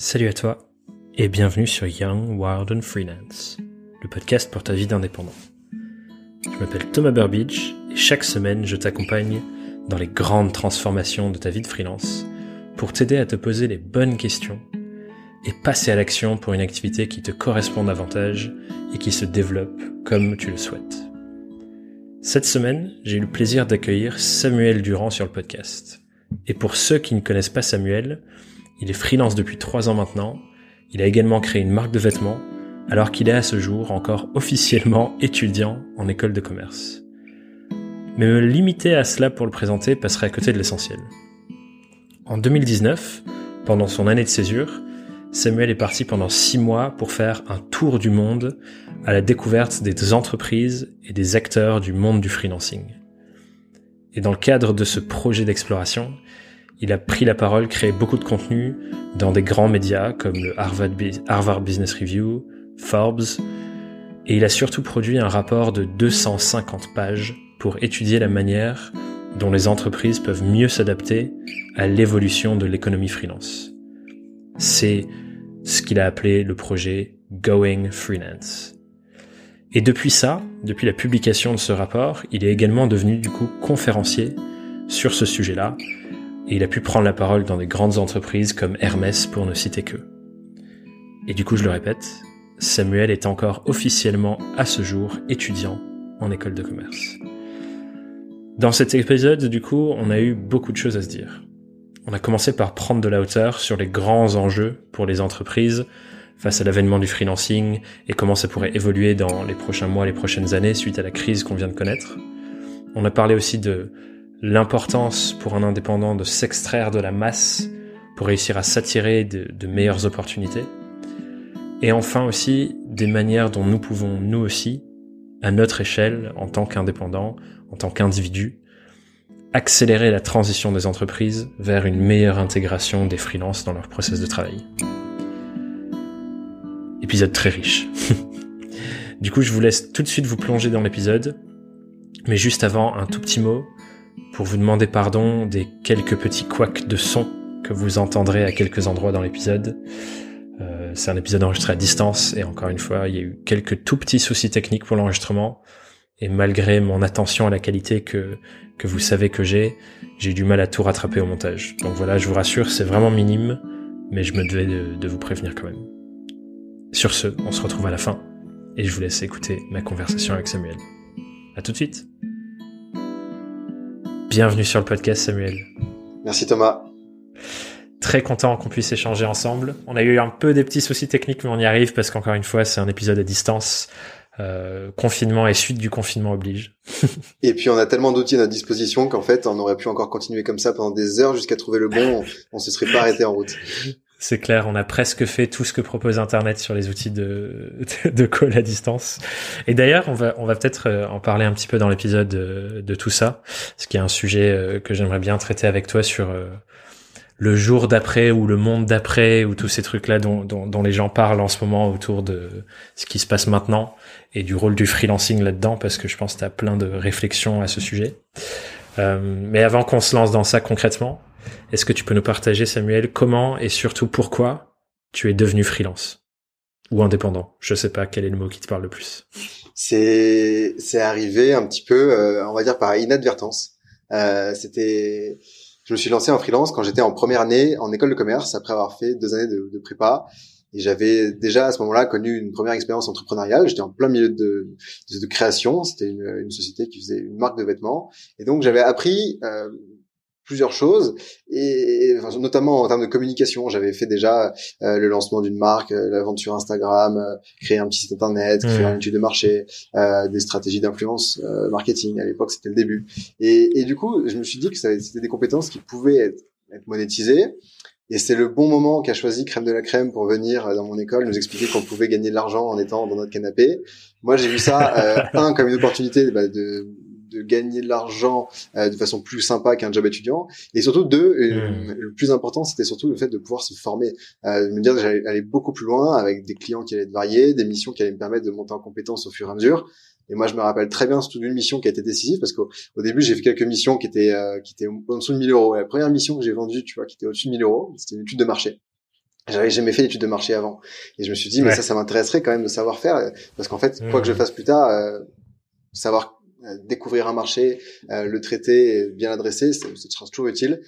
Salut à toi et bienvenue sur Young, Wild and Freelance, le podcast pour ta vie d'indépendant. Je m'appelle Thomas Burbidge et chaque semaine je t'accompagne dans les grandes transformations de ta vie de freelance pour t'aider à te poser les bonnes questions et passer à l'action pour une activité qui te correspond davantage et qui se développe comme tu le souhaites. Cette semaine, j'ai eu le plaisir d'accueillir Samuel Durand sur le podcast. Et pour ceux qui ne connaissent pas Samuel, il est freelance depuis trois ans maintenant. Il a également créé une marque de vêtements, alors qu'il est à ce jour encore officiellement étudiant en école de commerce. Mais me limiter à cela pour le présenter passerait à côté de l'essentiel. En 2019, pendant son année de césure, Samuel est parti pendant six mois pour faire un tour du monde à la découverte des entreprises et des acteurs du monde du freelancing. Et dans le cadre de ce projet d'exploration, il a pris la parole, créé beaucoup de contenu dans des grands médias comme le Harvard, Business Review, Forbes, et il a surtout produit un rapport de 250 pages pour étudier la manière dont les entreprises peuvent mieux s'adapter à l'évolution de l'économie freelance. C'est ce qu'il a appelé le projet Going Freelance. Et depuis ça, depuis la publication de ce rapport, il est également devenu du coup conférencier sur ce sujet-là, et il a pu prendre la parole dans des grandes entreprises comme Hermès pour ne citer que. Et du coup, je le répète, Samuel est encore officiellement à ce jour étudiant en école de commerce. Dans cet épisode, du coup, on a eu beaucoup de choses à se dire. On a commencé par prendre de la hauteur sur les grands enjeux pour les entreprises face à l'avènement du freelancing et comment ça pourrait évoluer dans les prochains mois, les prochaines années suite à la crise qu'on vient de connaître. On a parlé aussi de l'importance pour un indépendant de s'extraire de la masse pour réussir à s'attirer de, meilleures opportunités. Et enfin aussi des manières dont nous pouvons, nous aussi, à notre échelle, en tant qu'indépendant, en tant qu'individu, accélérer la transition des entreprises vers une meilleure intégration des freelances dans leur process de travail. Épisode très riche. du coup, je vous laisse tout de suite vous plonger dans l'épisode. Mais juste avant, un tout petit mot pour vous demander pardon des quelques petits couacs de son que vous entendrez à quelques endroits dans l'épisode. Euh, c'est un épisode enregistré à distance et encore une fois, il y a eu quelques tout petits soucis techniques pour l'enregistrement. Et malgré mon attention à la qualité que, que vous savez que j'ai, j'ai eu du mal à tout rattraper au montage. Donc voilà, je vous rassure, c'est vraiment minime, mais je me devais de, de vous prévenir quand même. Sur ce, on se retrouve à la fin et je vous laisse écouter ma conversation avec Samuel. À tout de suite! Bienvenue sur le podcast Samuel. Merci Thomas. Très content qu'on puisse échanger ensemble. On a eu un peu des petits soucis techniques, mais on y arrive parce qu'encore une fois, c'est un épisode à distance. Euh, confinement et suite du confinement oblige. et puis on a tellement d'outils à notre disposition qu'en fait on aurait pu encore continuer comme ça pendant des heures jusqu'à trouver le bon. On, on se serait pas arrêté en route. C'est clair, on a presque fait tout ce que propose Internet sur les outils de, de call à distance. Et d'ailleurs, on va, on va peut-être euh, en parler un petit peu dans l'épisode de, de, tout ça, ce qui est un sujet euh, que j'aimerais bien traiter avec toi sur euh, le jour d'après ou le monde d'après ou tous ces trucs-là dont, dont, dont, les gens parlent en ce moment autour de ce qui se passe maintenant et du rôle du freelancing là-dedans, parce que je pense que tu as plein de réflexions à ce sujet. Euh, mais avant qu'on se lance dans ça concrètement, est-ce que tu peux nous partager, Samuel, comment et surtout pourquoi tu es devenu freelance ou indépendant? Je sais pas quel est le mot qui te parle le plus. C'est c'est arrivé un petit peu, euh, on va dire par inadvertance. Euh, c'était, je me suis lancé en freelance quand j'étais en première année en école de commerce après avoir fait deux années de, de prépa. Et j'avais déjà à ce moment-là connu une première expérience entrepreneuriale. J'étais en plein milieu de, de, de création. C'était une, une, société qui faisait une marque de vêtements. Et donc j'avais appris euh, plusieurs choses et, notamment en termes de communication j'avais fait déjà euh, le lancement d'une marque euh, la vente sur Instagram euh, créer un petit site internet créer mmh. une étude de marché des stratégies d'influence marketing à l'époque c'était le début et, et, du coup je me suis dit que c'était des compétences qui pouvaient être, être monétisées et c'est le bon moment qu'a choisi Crème de la Crème pour venir dans mon école nous expliquer qu'on pouvait gagner de l'argent en étant dans notre canapé. Moi, j'ai vu ça, un, comme une opportunité bah, de, de gagner de l'argent euh, de façon plus sympa qu'un job étudiant et surtout deux euh, hmm. le plus important c'était surtout le fait de pouvoir se former euh, de me dire que j'allais aller beaucoup plus loin avec des clients qui allaient être variés des missions qui allaient me permettre de monter en compétences au fur et à mesure et moi, je me rappelle très bien surtout d'une mission qui a été décisive parce qu'au début, j'ai fait quelques missions qui étaient qui étaient en dessous de 1000 euros. Et la première mission que j'ai vendue, tu vois, qui était au-dessus de 1000 euros, c'était une étude de marché. J'avais jamais fait d'études de marché avant. Et je me suis dit, mais ça, ça m'intéresserait quand même de savoir faire. Parce qu'en fait, quoi que je mmh. fasse plus tard, euh, savoir euh, découvrir un marché, euh, le traiter, bien l'adresser, sera toujours utile.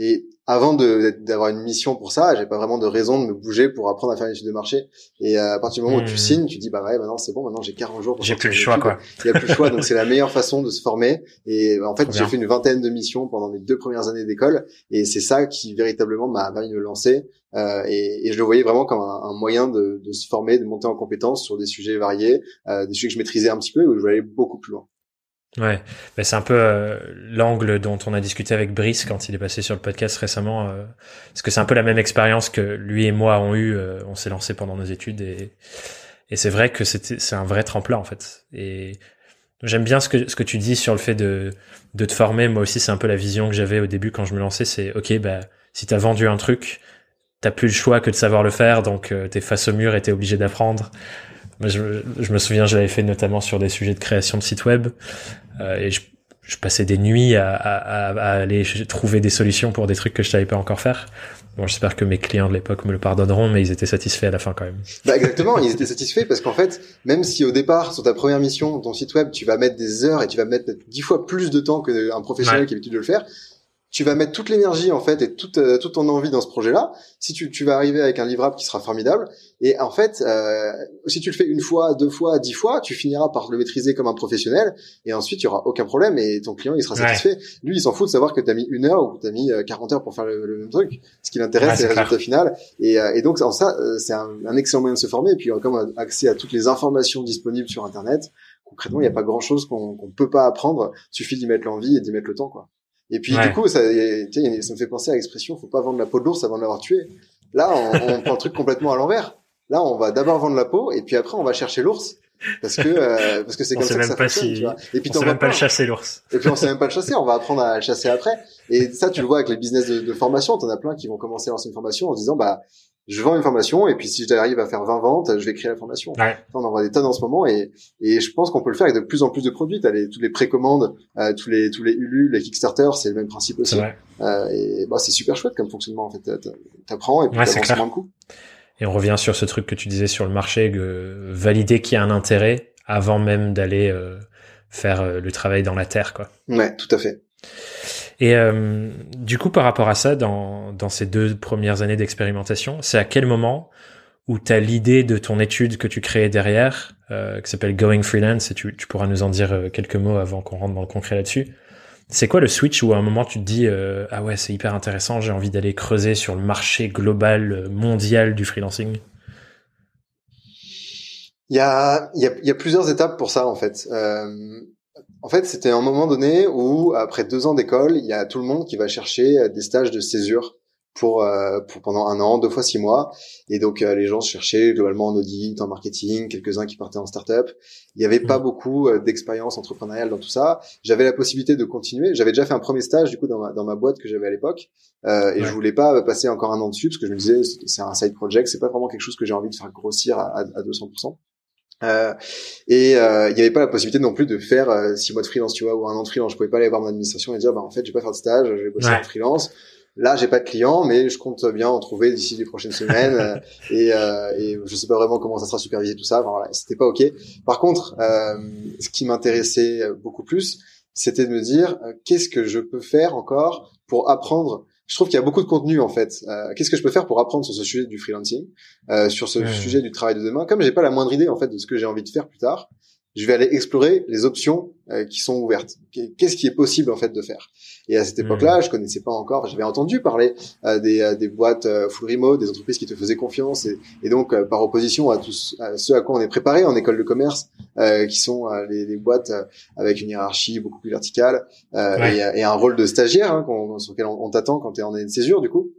Et avant d'avoir une mission pour ça, j'ai pas vraiment de raison de me bouger pour apprendre à faire une étude de marché. Et à partir du moment où tu mmh. signes, tu dis bah ouais, maintenant c'est bon, maintenant j'ai 40 jours. J'ai plus le choix quoi. Il y a plus le choix, donc c'est la meilleure façon de se former. Et en fait, j'ai fait une vingtaine de missions pendant mes deux premières années d'école, et c'est ça qui véritablement m'a permis de me lancer. Euh, et, et, je le voyais vraiment comme un, un moyen de, de, se former, de monter en compétences sur des sujets variés, euh, des sujets que je maîtrisais un petit peu, où je voulais aller beaucoup plus loin. Ouais, mais c'est un peu euh, l'angle dont on a discuté avec Brice quand il est passé sur le podcast récemment, euh, parce que c'est un peu la même expérience que lui et moi ont eu. Euh, on s'est lancé pendant nos études et, c'est vrai que c'est un vrai tremplin en fait. Et j'aime bien ce que tu dis sur le fait de de te former. Moi aussi, c'est un peu la vision que j'avais au début quand je me lançais. C'est ok, bah si t'as vendu un truc, t'as plus le choix que de savoir le faire, donc t'es face au mur et t'es obligé d'apprendre je, je, me souviens, je l'avais fait notamment sur des sujets de création de sites web, euh, et je, je, passais des nuits à, à, à, aller trouver des solutions pour des trucs que je savais pas encore faire. Bon, j'espère que mes clients de l'époque me le pardonneront, mais ils étaient satisfaits à la fin quand même. Bah exactement, ils étaient satisfaits parce qu'en fait, même si au départ, sur ta première mission, ton site web, tu vas mettre des heures et tu vas mettre dix fois plus de temps qu'un professionnel qui a l'habitude de le faire, tu vas mettre toute l'énergie en fait et toute euh, toute ton envie dans ce projet-là. Si tu, tu vas arriver avec un livrable qui sera formidable, et en fait, euh, si tu le fais une fois, deux fois, dix fois, tu finiras par le maîtriser comme un professionnel, et ensuite il y aura aucun problème et ton client il sera satisfait. Lui, il s'en fout de savoir que tu as mis une heure ou que tu as mis 40 euh, heures pour faire le, même truc. Ce qui l'intéresse, c'est le résultat final. Et, euh, et donc en ça, c'est un, un, excellent moyen de se former. Et puis comme accès à toutes les informations disponibles sur Internet. Concrètement, il n'y a pas grand-chose qu'on qu'on peut pas apprendre. Il suffit d'y mettre l'envie et d'y mettre le temps, quoi. Et puis du coup, ça, ça me fait penser à l'expression "faut pas vendre la peau de l'ours avant de l'avoir tué". Là, on, on prend le truc complètement à l'envers. Là, on va d'abord vendre la peau et puis après, on va chercher l'ours parce que euh, parce que c'est comme ça que ça fonctionne. tu vois. Et puis on sait même pas le chasser l'ours. Et puis on sait même pas le chasser. On va apprendre à le chasser après. Et ça, tu le vois avec les business de, de formation. T'en as plein qui vont commencer à lancer une formation en se disant bah je vends une formation et puis si j'arrive à faire 20 ventes, je vais créer la formation. Ouais. On en voit des tonnes en ce moment et, et je pense qu'on peut le faire avec de plus en plus de produits. T'as les, tous les précommandes, euh, tous les tous les Ulu, les Kickstarter, c'est le même principe aussi. Euh, et bah c'est super chouette comme fonctionnement en fait. T'apprends et puis ouais, t'avances moins de coûts. Et on revient sur ce truc que tu disais sur le marché, que valider qu'il y a un intérêt avant même d'aller euh, faire euh, le travail dans la terre, quoi. Ouais, tout à fait. Et euh, du coup, par rapport à ça, dans, dans ces deux premières années d'expérimentation, c'est à quel moment où tu as l'idée de ton étude que tu créais derrière, qui s'appelle Going Freelance, et tu, tu pourras nous en dire quelques mots avant qu'on rentre dans le concret là-dessus. C'est quoi le switch où à un moment tu te dis euh, ah ouais c'est hyper intéressant, j'ai envie d'aller creuser sur le marché global mondial du freelancing? Il y a, il y a, il y a plusieurs étapes pour ça en fait. Euh, en fait, c'était un moment donné où, après deux ans d'école, il y a tout le monde qui va chercher euh, des stages de césure pour, euh, pour pendant un an, deux fois six mois. Et donc, euh, les gens cherchaient globalement en audit, en marketing, quelques-uns qui partaient en start-up. Il n'y avait pas mmh. beaucoup d'expérience entrepreneuriale dans tout ça. J'avais la possibilité de continuer. J'avais déjà fait un premier stage, du coup, dans ma, dans ma boîte que j'avais à l'époque. Euh, et je voulais pas passer encore un an dessus parce que je me disais, c'est un side project, c'est pas vraiment quelque chose que j'ai envie de faire grossir à, à 200%. Euh, et euh, il n'y avait pas la possibilité non plus de faire euh, six mois de freelance, tu vois, ou un an de freelance. Je pouvais pas aller voir mon administration et dire, bah en fait, je vais pas faire de stage, je vais bosser en freelance. Là, j'ai pas de clients, mais je compte bien en trouver d'ici les prochaines semaines. Euh, et, euh, et je sais pas vraiment comment ça sera supervisé tout ça. Enfin, voilà, c'était pas ok. Par contre, ce qui m'intéressait beaucoup plus, c'était de me dire, qu'est-ce que je peux faire encore pour apprendre? Je trouve qu'il y a beaucoup de contenu en fait. Euh, Qu'est-ce que je peux faire pour apprendre sur ce sujet du freelancing, euh, sur ce sujet du travail de demain? Comme j'ai pas la moindre idée en fait de ce que j'ai envie de faire plus tard, je vais aller explorer les options euh, qui sont ouvertes. Qu'est-ce qui est possible en fait de faire? Et à cette époque-là, je connaissais pas encore. J'avais entendu parler euh, des, euh, des boîtes full remote, des entreprises qui te faisaient confiance, et, et donc par opposition à tous à ceux à quoi on est préparé en école de commerce, qui sont les, les, boîtes avec une hiérarchie beaucoup plus verticale et, et, un rôle de stagiaire hein, sur lequel on, on t'attend quand tu es en année de césure du coup.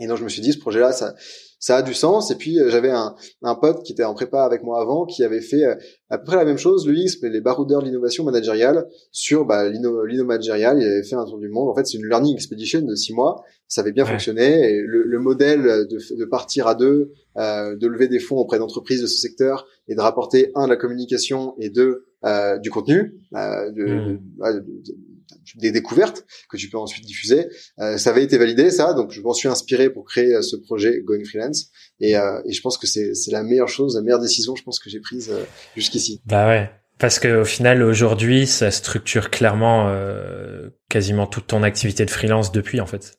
Et donc je me suis dit ce projet-là, ça ça a du sens. Et puis euh, j'avais un, un pote qui était en prépa avec moi avant, qui avait fait euh, à peu près la même chose, lui, il s'appelait les baroudeurs de l'innovation managériale sur bah, l'inno managérial. Il avait fait un tour du monde. En fait, c'est une learning expedition de six mois. Ça avait bien fonctionné. Et le, le, modèle de, de, partir à deux, euh, de lever des fonds auprès d'entreprises de ce secteur et de rapporter un de la communication et deux euh, du contenu, euh, de, mmh. de, des découvertes que tu peux ensuite diffuser. ça avait été validé, ça, donc je m'en suis inspiré pour créer ce projet Going Freelance. Et, et je pense que c'est la meilleure chose, la meilleure décision, je pense que j'ai prise jusqu'ici. Bah ouais. Parce que au final, aujourd'hui, ça structure clairement euh, quasiment toute ton activité de freelance depuis, en fait.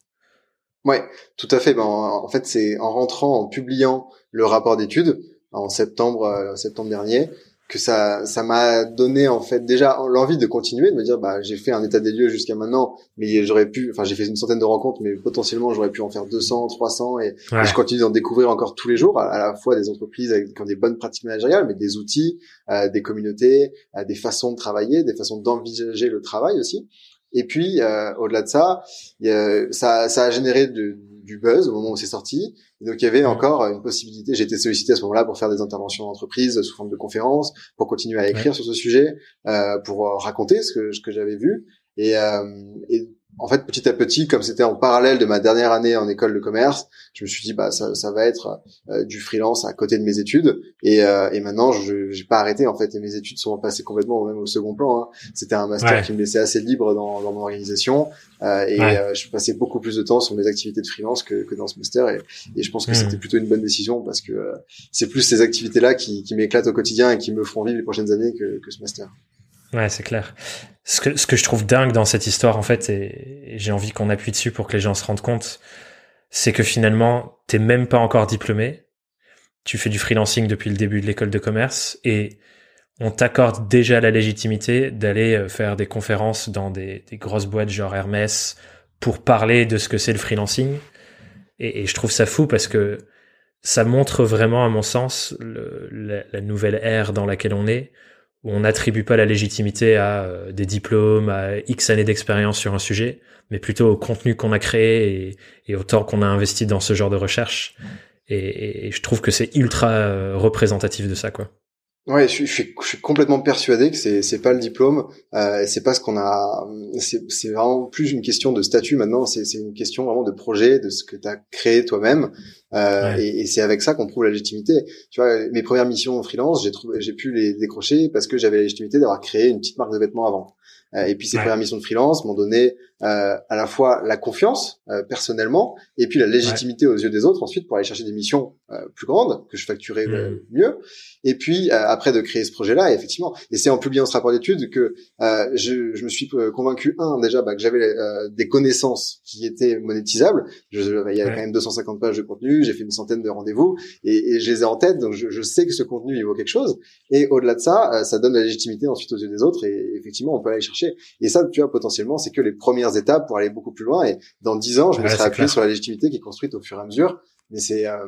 Ouais, tout à fait. Ben, en, fait, c'est en rentrant, en publiant le rapport d'études en septembre, euh, septembre dernier, que ça ça m'a donné en fait déjà l'envie de continuer de me dire bah j'ai fait un état des lieux jusqu'à maintenant mais j'aurais pu enfin j'ai fait une centaine de rencontres mais potentiellement j'aurais pu en faire 200 300 et, je continue d'en découvrir encore tous les jours à, la fois des entreprises avec, qui ont des bonnes pratiques managériales mais des outils euh, des communautés euh, des façons de travailler des façons d'envisager le travail aussi. Et puis euh, au-delà de ça ça ça a généré de, du buzz au moment où c'est sorti donc il y avait encore une possibilité. J'ai été sollicité à ce moment-là pour faire des interventions d'entreprise sous forme de conférences, pour continuer à écrire sur ce sujet, euh, pour raconter ce que, ce que j'avais vu. Et, euh, et en fait, petit à petit, comme c'était en parallèle de ma dernière année en école de commerce, je me suis dit bah ça, ça va être euh, du freelance à côté de mes études. Et, euh, et maintenant, je j'ai pas arrêté en fait. Et mes études sont passées complètement même au second plan. Hein. C'était un master qui me laissait assez libre dans, dans mon organisation. Euh, et euh, je passais beaucoup plus de temps sur mes activités de freelance que, que dans ce master. Et, et je pense que hmm. c'était plutôt une bonne décision parce que euh, c'est plus ces activités-là qui, qui m'éclatent au quotidien et qui me feront vivre les prochaines années que, que ce master. Ouais, c'est clair. Ce que, ce que je trouve dingue dans cette histoire, en fait, et, j'ai envie qu'on appuie dessus pour que les gens se rendent compte, c'est que finalement, t'es même pas encore diplômé. Tu fais du freelancing depuis le début de l'école de commerce et on t'accorde déjà la légitimité d'aller euh, faire des conférences dans des, grosses boîtes genre Hermès pour parler de ce que c'est le freelancing. Et, je trouve ça fou parce que ça montre vraiment, à mon sens, la, nouvelle ère dans laquelle on est, où on n'attribue pas la légitimité à euh, des diplômes, à X années d'expérience sur un sujet, mais plutôt au contenu qu'on a créé et, au temps qu'on a investi dans ce genre de recherche. Et, et je trouve que c'est ultra euh, représentatif de ça, quoi. Ouais, je suis, je suis, complètement persuadé que c'est c'est pas le diplôme, euh, c'est pas ce qu'on a. C'est c'est vraiment plus une question de statut maintenant. C'est c'est une question vraiment de projet, de ce que tu as créé toi-même, euh, et, et c'est avec ça qu'on prouve la légitimité. Tu vois, mes premières missions en freelance, j'ai trouvé, j'ai pu les décrocher parce que j'avais la légitimité d'avoir créé une petite marque de vêtements avant. Euh, et puis ces premières missions de freelance m'ont donné euh, à la fois la confiance euh, personnellement et puis la légitimité aux yeux des autres ensuite pour aller chercher des missions plus grandes que je facturais mmh. mieux. Et puis après de créer ce projet-là, effectivement, et c'est en publiant ce rapport d'études que je, je, me suis convaincu un déjà bah, que j'avais des connaissances qui étaient monétisables. Je, il y avait quand même 250 pages de contenu, j'ai fait une centaine de rendez-vous et, et, je les ai en tête, donc je, je, sais que ce contenu il vaut quelque chose. Et au-delà de ça, ça donne la légitimité ensuite aux yeux des autres et effectivement on peut aller chercher et ça, tu vois, potentiellement, c'est que les premières étapes pour aller beaucoup plus loin. Et dans dix ans, je me serai appuyé sur la légitimité qui est construite au fur et à mesure. Mais c'est, euh,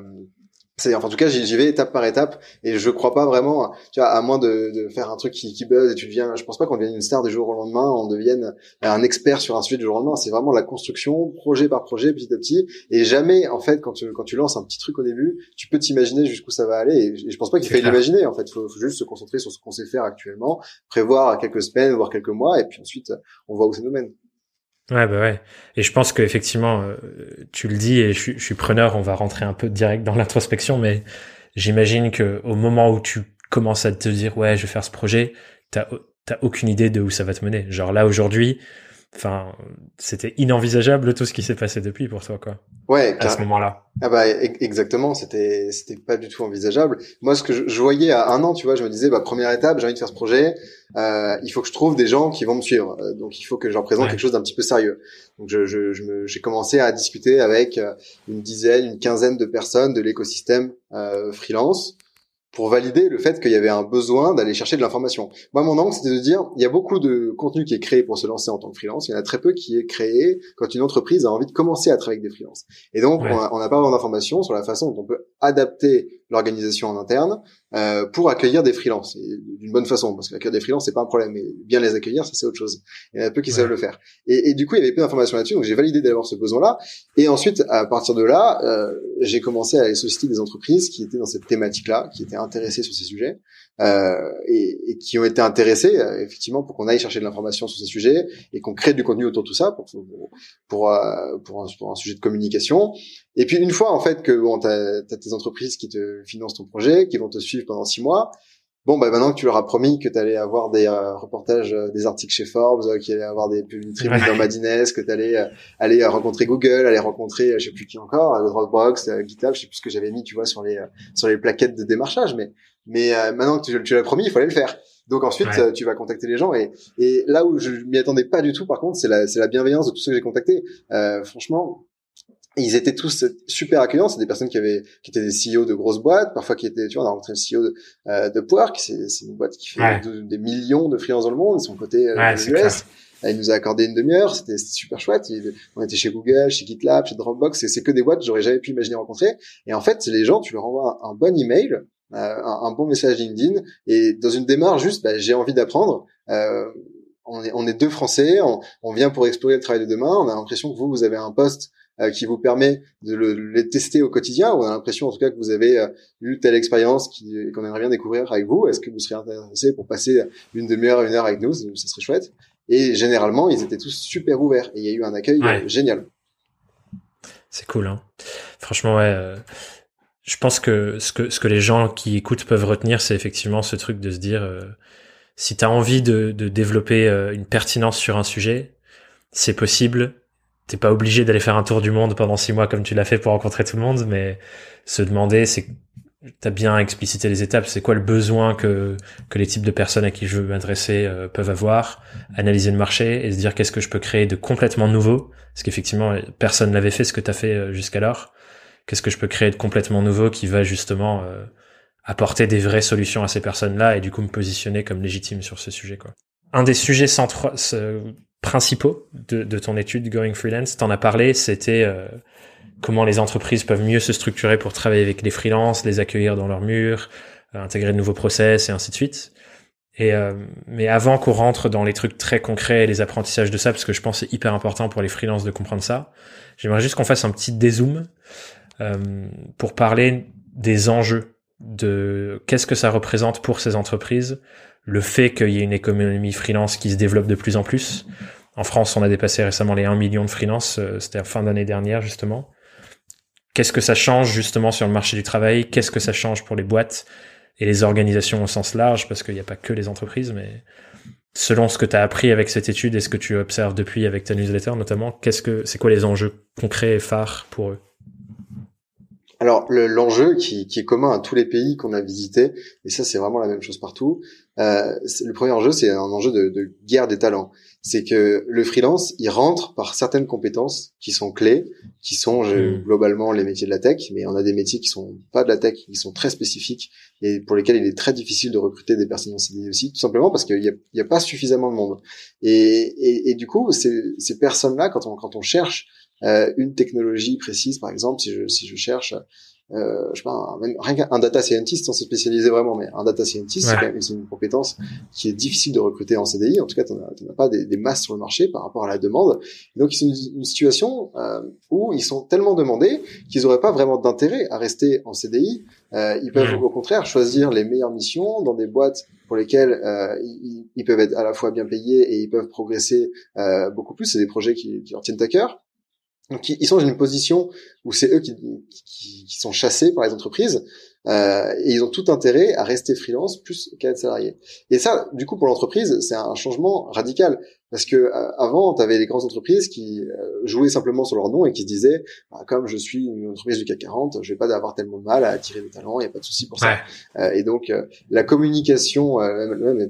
enfin, en tout cas, j'y vais étape par étape. Et je crois pas vraiment, tu vois, à moins de, de faire un truc qui, qui buzz et tu deviens, je pense pas qu'on devienne une star du jour au lendemain, on devienne un expert sur un sujet du jour au lendemain. C'est vraiment la construction, projet par projet, petit à petit. Et jamais, en fait, quand tu, quand tu lances un petit truc au début, tu peux t'imaginer jusqu'où ça va aller. Et je pense pas qu'il faille l'imaginer. En fait, faut, faut juste se concentrer sur ce qu'on sait faire actuellement, prévoir quelques semaines, voire quelques mois, et puis ensuite, on voit où ça nous mène. Ouais, bah ouais. Et je pense qu'effectivement, euh, tu le dis et je, suis preneur, on va rentrer un peu direct dans l'introspection, mais j'imagine que au moment où tu commences à te dire, ouais, je vais faire ce projet, t'as, t'as aucune idée de où ça va te mener. Genre là, aujourd'hui, Enfin, c'était inenvisageable tout ce qui s'est passé depuis pour toi, quoi. Ouais. À ce moment-là. Ah bah exactement, c'était c'était pas du tout envisageable. Moi, ce que je, voyais à un an, tu vois, je me disais, bah première étape, j'ai envie de faire ce projet. Euh, il faut que je trouve des gens qui vont me suivre. Euh, donc il faut que je leur présente quelque chose d'un petit peu sérieux. Donc je je, je j'ai commencé à discuter avec euh, une dizaine, une quinzaine de personnes de l'écosystème euh, freelance pour valider le fait qu'il y avait un besoin d'aller chercher de l'information. Moi, mon angle, c'était de dire, il y a beaucoup de contenu qui est créé pour se lancer en tant que freelance, il y en a très peu qui est créé quand une entreprise a envie de commencer à travailler avec des freelances. Et donc, on n'a pas vraiment d'informations sur la façon dont on peut adapter l'organisation en interne euh, pour accueillir des freelances d'une bonne façon parce qu'accueillir des freelances c'est pas un problème mais bien les accueillir ça c'est autre chose. Il y en a peu qui savent le faire. Et, et, du coup il y avait peu d'informations là-dessus donc j'ai validé d'avoir ce besoin là et ensuite à partir de là euh, j'ai commencé à aller solliciter des entreprises qui étaient dans cette thématique là qui étaient intéressées sur ces sujets euh, et, et, qui ont été intéressés euh, effectivement pour qu'on aille chercher de l'information sur ces sujets et qu'on crée du contenu autour de tout ça pour pour pour, euh, pour, un, pour un, sujet de communication. Et puis une fois en fait que bon t'as as tes entreprises qui te financent ton projet, qui vont te suivre pendant six mois, Bon, bah maintenant que tu leur as promis que tu allais avoir des euh, reportages, euh, des articles chez Forbes, euh, qu'il allait avoir des une tribune dans Madines, que tu allais aller rencontrer Google, aller rencontrer je sais plus qui encore, Dropbox, GitLab, je sais plus ce que j'avais mis, tu vois, sur les sur les plaquettes de démarchage, mais mais maintenant que tu, tu l'as promis, il fallait le faire. Donc ensuite, tu vas contacter les gens et, et là où je m'y attendais pas du tout, par contre, c'est la, c'est la bienveillance de tous ceux que j'ai contactés. Euh, ils étaient tous super accueillants. C'est des personnes qui avaient, qui étaient des CEO de grosses boîtes, parfois qui étaient, tu vois, on a rencontré le CEO de, euh, de Power, c'est, c'est une boîte qui fait des millions de freelances dans le monde. Ils sont côté euh, ouais, US. Il nous a accordé une demi-heure, c'était super chouette. on était chez Google, chez GitLab, chez Dropbox, et c'est que des boîtes que j'aurais jamais pu imaginer rencontrer. Et en fait, les gens, tu leur envoies un, bon email, euh, un, un, bon message LinkedIn, et dans une démarche juste, bah, j'ai envie d'apprendre. Euh, on est, on est deux Français, on, on, vient pour explorer le travail de demain. On a l'impression que vous, vous avez un poste qui vous permet de le, les tester au quotidien. On a l'impression en tout cas que vous avez euh, eu telle expérience qu'on aimerait bien découvrir avec vous. Est-ce que vous seriez intéressé pour passer une demi-heure, une heure avec nous? Ça serait chouette. Et généralement, ils étaient tous super ouverts et il y a eu un accueil euh, génial. C'est cool, hein. Franchement, ouais. je pense que ce que ce que les gens qui écoutent peuvent retenir, c'est effectivement ce truc de se dire si tu as envie de, de développer une pertinence sur un sujet, c'est possible t'es pas obligé d'aller faire un tour du monde pendant six mois comme tu l'as fait pour rencontrer tout le monde, mais se demander, c'est t'as bien explicité les étapes, c'est quoi le besoin que que les types de personnes à qui je veux m'adresser euh, peuvent avoir, analyser le marché et se dire qu'est-ce que je peux créer de complètement nouveau, parce qu'effectivement personne n'avait fait ce que tu as fait euh, jusqu'alors. Qu'est-ce que je peux créer de complètement nouveau qui va justement euh, apporter des vraies solutions à ces personnes-là et du coup me positionner comme légitime sur ce sujet quoi. Un des sujets centraux principaux de, de, ton étude Going Freelance, t'en as parlé, c'était euh, comment les entreprises peuvent mieux se structurer pour travailler avec les freelances, les accueillir dans leurs murs, euh, intégrer de nouveaux process et ainsi de suite. Et euh, mais avant qu'on rentre dans les trucs très concrets et les apprentissages de ça, parce que je pense c'est hyper important pour les freelances de comprendre ça, j'aimerais juste qu'on fasse un petit dézoom pour parler des enjeux de qu'est-ce que ça représente pour ces entreprises le fait qu'il y ait une économie freelance qui se développe de plus en plus. En France, on a dépassé récemment les 1 million de freelance, euh, c'était fin d'année dernière justement. Qu'est-ce que ça change justement sur le marché du travail? Qu'est-ce que ça change pour les boîtes et les organisations au sens large? Parce qu'il n'y a pas que les entreprises, mais selon ce que tu as appris avec cette étude et ce que tu observes depuis avec ta newsletter notamment, qu'est-ce que c'est quoi les enjeux concrets et phares pour eux? Alors l'enjeu qui, est commun à tous les pays qu'on a visités, et ça c'est vraiment la même chose partout, euh, le premier enjeu c'est un enjeu de guerre des talents. C'est que le freelance, il rentre par certaines compétences qui sont clés, qui sont hmm. globalement les métiers de la tech, mais on a des métiers qui sont pas de la tech, qui sont très spécifiques et pour lesquels il est très difficile de recruter des personnes en CDI aussi, tout simplement parce qu'il n'y a, y a, pas suffisamment de monde. Et, et, et du coup, ces, ces personnes-là, quand on, quand on cherche euh, une technologie précise, par exemple, si je, si je cherche euh, je sais pas, un, même, rien qu'un data scientist sans se spécialiser vraiment, mais un data scientist, c'est quand même une compétence qui est difficile de recruter en CDI. En tout cas, tu n'as pas des, des, masses sur le marché par rapport à la demande. donc, sont une, une situation euh, où ils sont tellement demandés qu'ils n'auraient pas vraiment d'intérêt à rester en CDI. Euh, ils peuvent au contraire choisir les meilleures missions dans des boîtes pour lesquelles euh, ils, ils, peuvent être à la fois bien payés et ils peuvent progresser euh, beaucoup plus. C'est des projets qui, qui leur tiennent à cœur. Donc ils sont dans une position où c'est eux qui, qui, qui, sont chassés par les entreprises euh, et ils ont tout intérêt à rester freelance plus qu'à être salarié. Et ça, du coup, pour l'entreprise, c'est un changement radical. Parce que euh, avant, tu avais les grandes entreprises qui euh, jouaient simplement sur leur nom et qui se disaient, bah, comme je suis une entreprise du CAC 40, je vais pas avoir tellement de mal à attirer des talents, il n'y a pas de souci pour ça. Euh, et donc, la communication, même,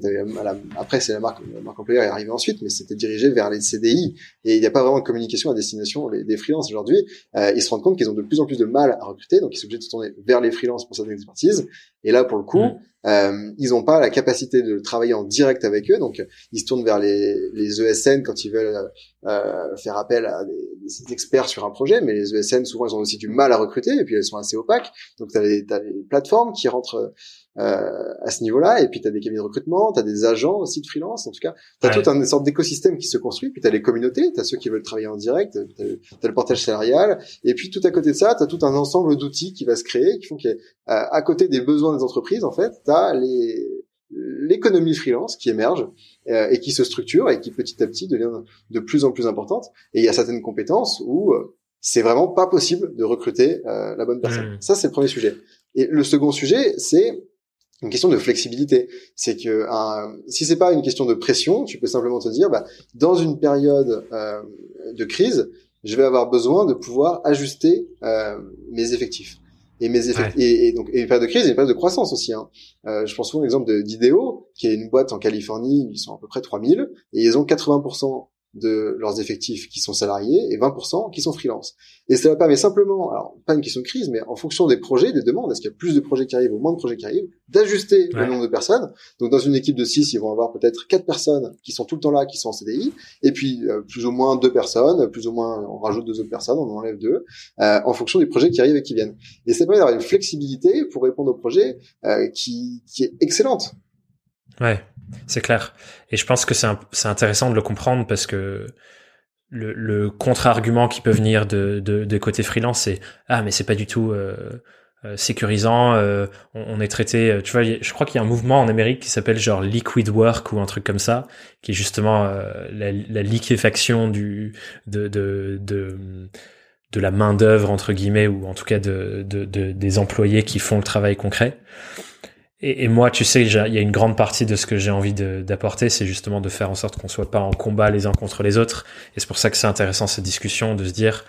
après, c'est la marque, la marque employeur est arrivée ensuite, mais c'était dirigé vers les CDI. Et il n'y a pas vraiment de communication à destination des, des freelances aujourd'hui. ils se rendent compte qu'ils ont de plus en plus de mal à recruter, donc ils sont obligés de se tourner vers les freelances pour certaines expertises. Et là, pour le coup, mm. Euh, ils n'ont pas la capacité de travailler en direct avec eux, donc ils se tournent vers les, les ESN quand ils veulent euh, faire appel à des, des, experts sur un projet. Mais les ESN, souvent, ils ont aussi du mal à recruter, et puis elles sont assez opaques. Donc, tu as, as, les plateformes qui rentrent euh, à ce niveau-là. Et puis, tu as des cabinets de recrutement, tu as des agents aussi de freelance. En tout cas, tu as tout un sorte d'écosystème qui se construit. Puis, tu as les communautés, tu as ceux qui veulent travailler en direct, tu as, le portage salarial. Et puis, tout à côté de ça, tu as tout un ensemble d'outils qui va se créer, qui font qu'à à côté des besoins des entreprises, en fait, tu as les l'économie freelance qui émerge euh, et qui se structure et qui petit à petit devient de plus en plus importante. Et il y a certaines compétences où euh, c'est vraiment pas possible de recruter euh, la bonne personne. Mmh. Ça, c'est le premier sujet. Et le second sujet, c'est une question de flexibilité. C'est que un, si c'est pas une question de pression, tu peux simplement te dire, bah, dans une période euh, de crise, je vais avoir besoin de pouvoir ajuster euh, mes effectifs. Et mes effectifs, et, donc et une période de crise et une période de croissance aussi. Hein. Euh, je pense souvent l'exemple d'Ideo, qui est une boîte en Californie, ils sont à peu près 3000 et ils ont 80% de leurs effectifs qui sont salariés et 20% qui sont freelance. Et cela permet simplement, alors pas une question de crise, mais en fonction des projets, des demandes, est-ce qu'il y a plus de projets qui arrivent ou moins de projets qui arrivent, d'ajuster le nombre de personnes. Donc dans une équipe de 6, ils vont avoir peut-être 4 personnes qui sont tout le temps là, qui sont en CDI, et puis euh, plus ou moins deux personnes, plus ou moins on rajoute deux autres personnes, on enlève deux, euh, en fonction des projets qui arrivent et qui viennent. Et ça permet d'avoir une flexibilité pour répondre aux projets euh, qui, qui est excellente. Ouais. C'est clair. Et je pense que c'est intéressant de le comprendre parce que le, contre-argument qui peut venir de, de, côté freelance, c'est ah mais c'est pas du tout euh, euh sécurisant. Euh, on, est traité, tu vois, je crois qu'il y a un mouvement en Amérique qui s'appelle genre liquid work ou un truc comme ça, qui est justement la, liquéfaction du de de, de la main d'œuvre entre guillemets ou en tout cas de, de, des employés qui font le travail concret. Et, moi, tu sais, il y a une grande partie de ce que j'ai envie d'apporter, c'est justement de faire en sorte qu'on soit pas en combat les uns contre les autres. Et c'est pour ça que c'est intéressant cette discussion de se dire,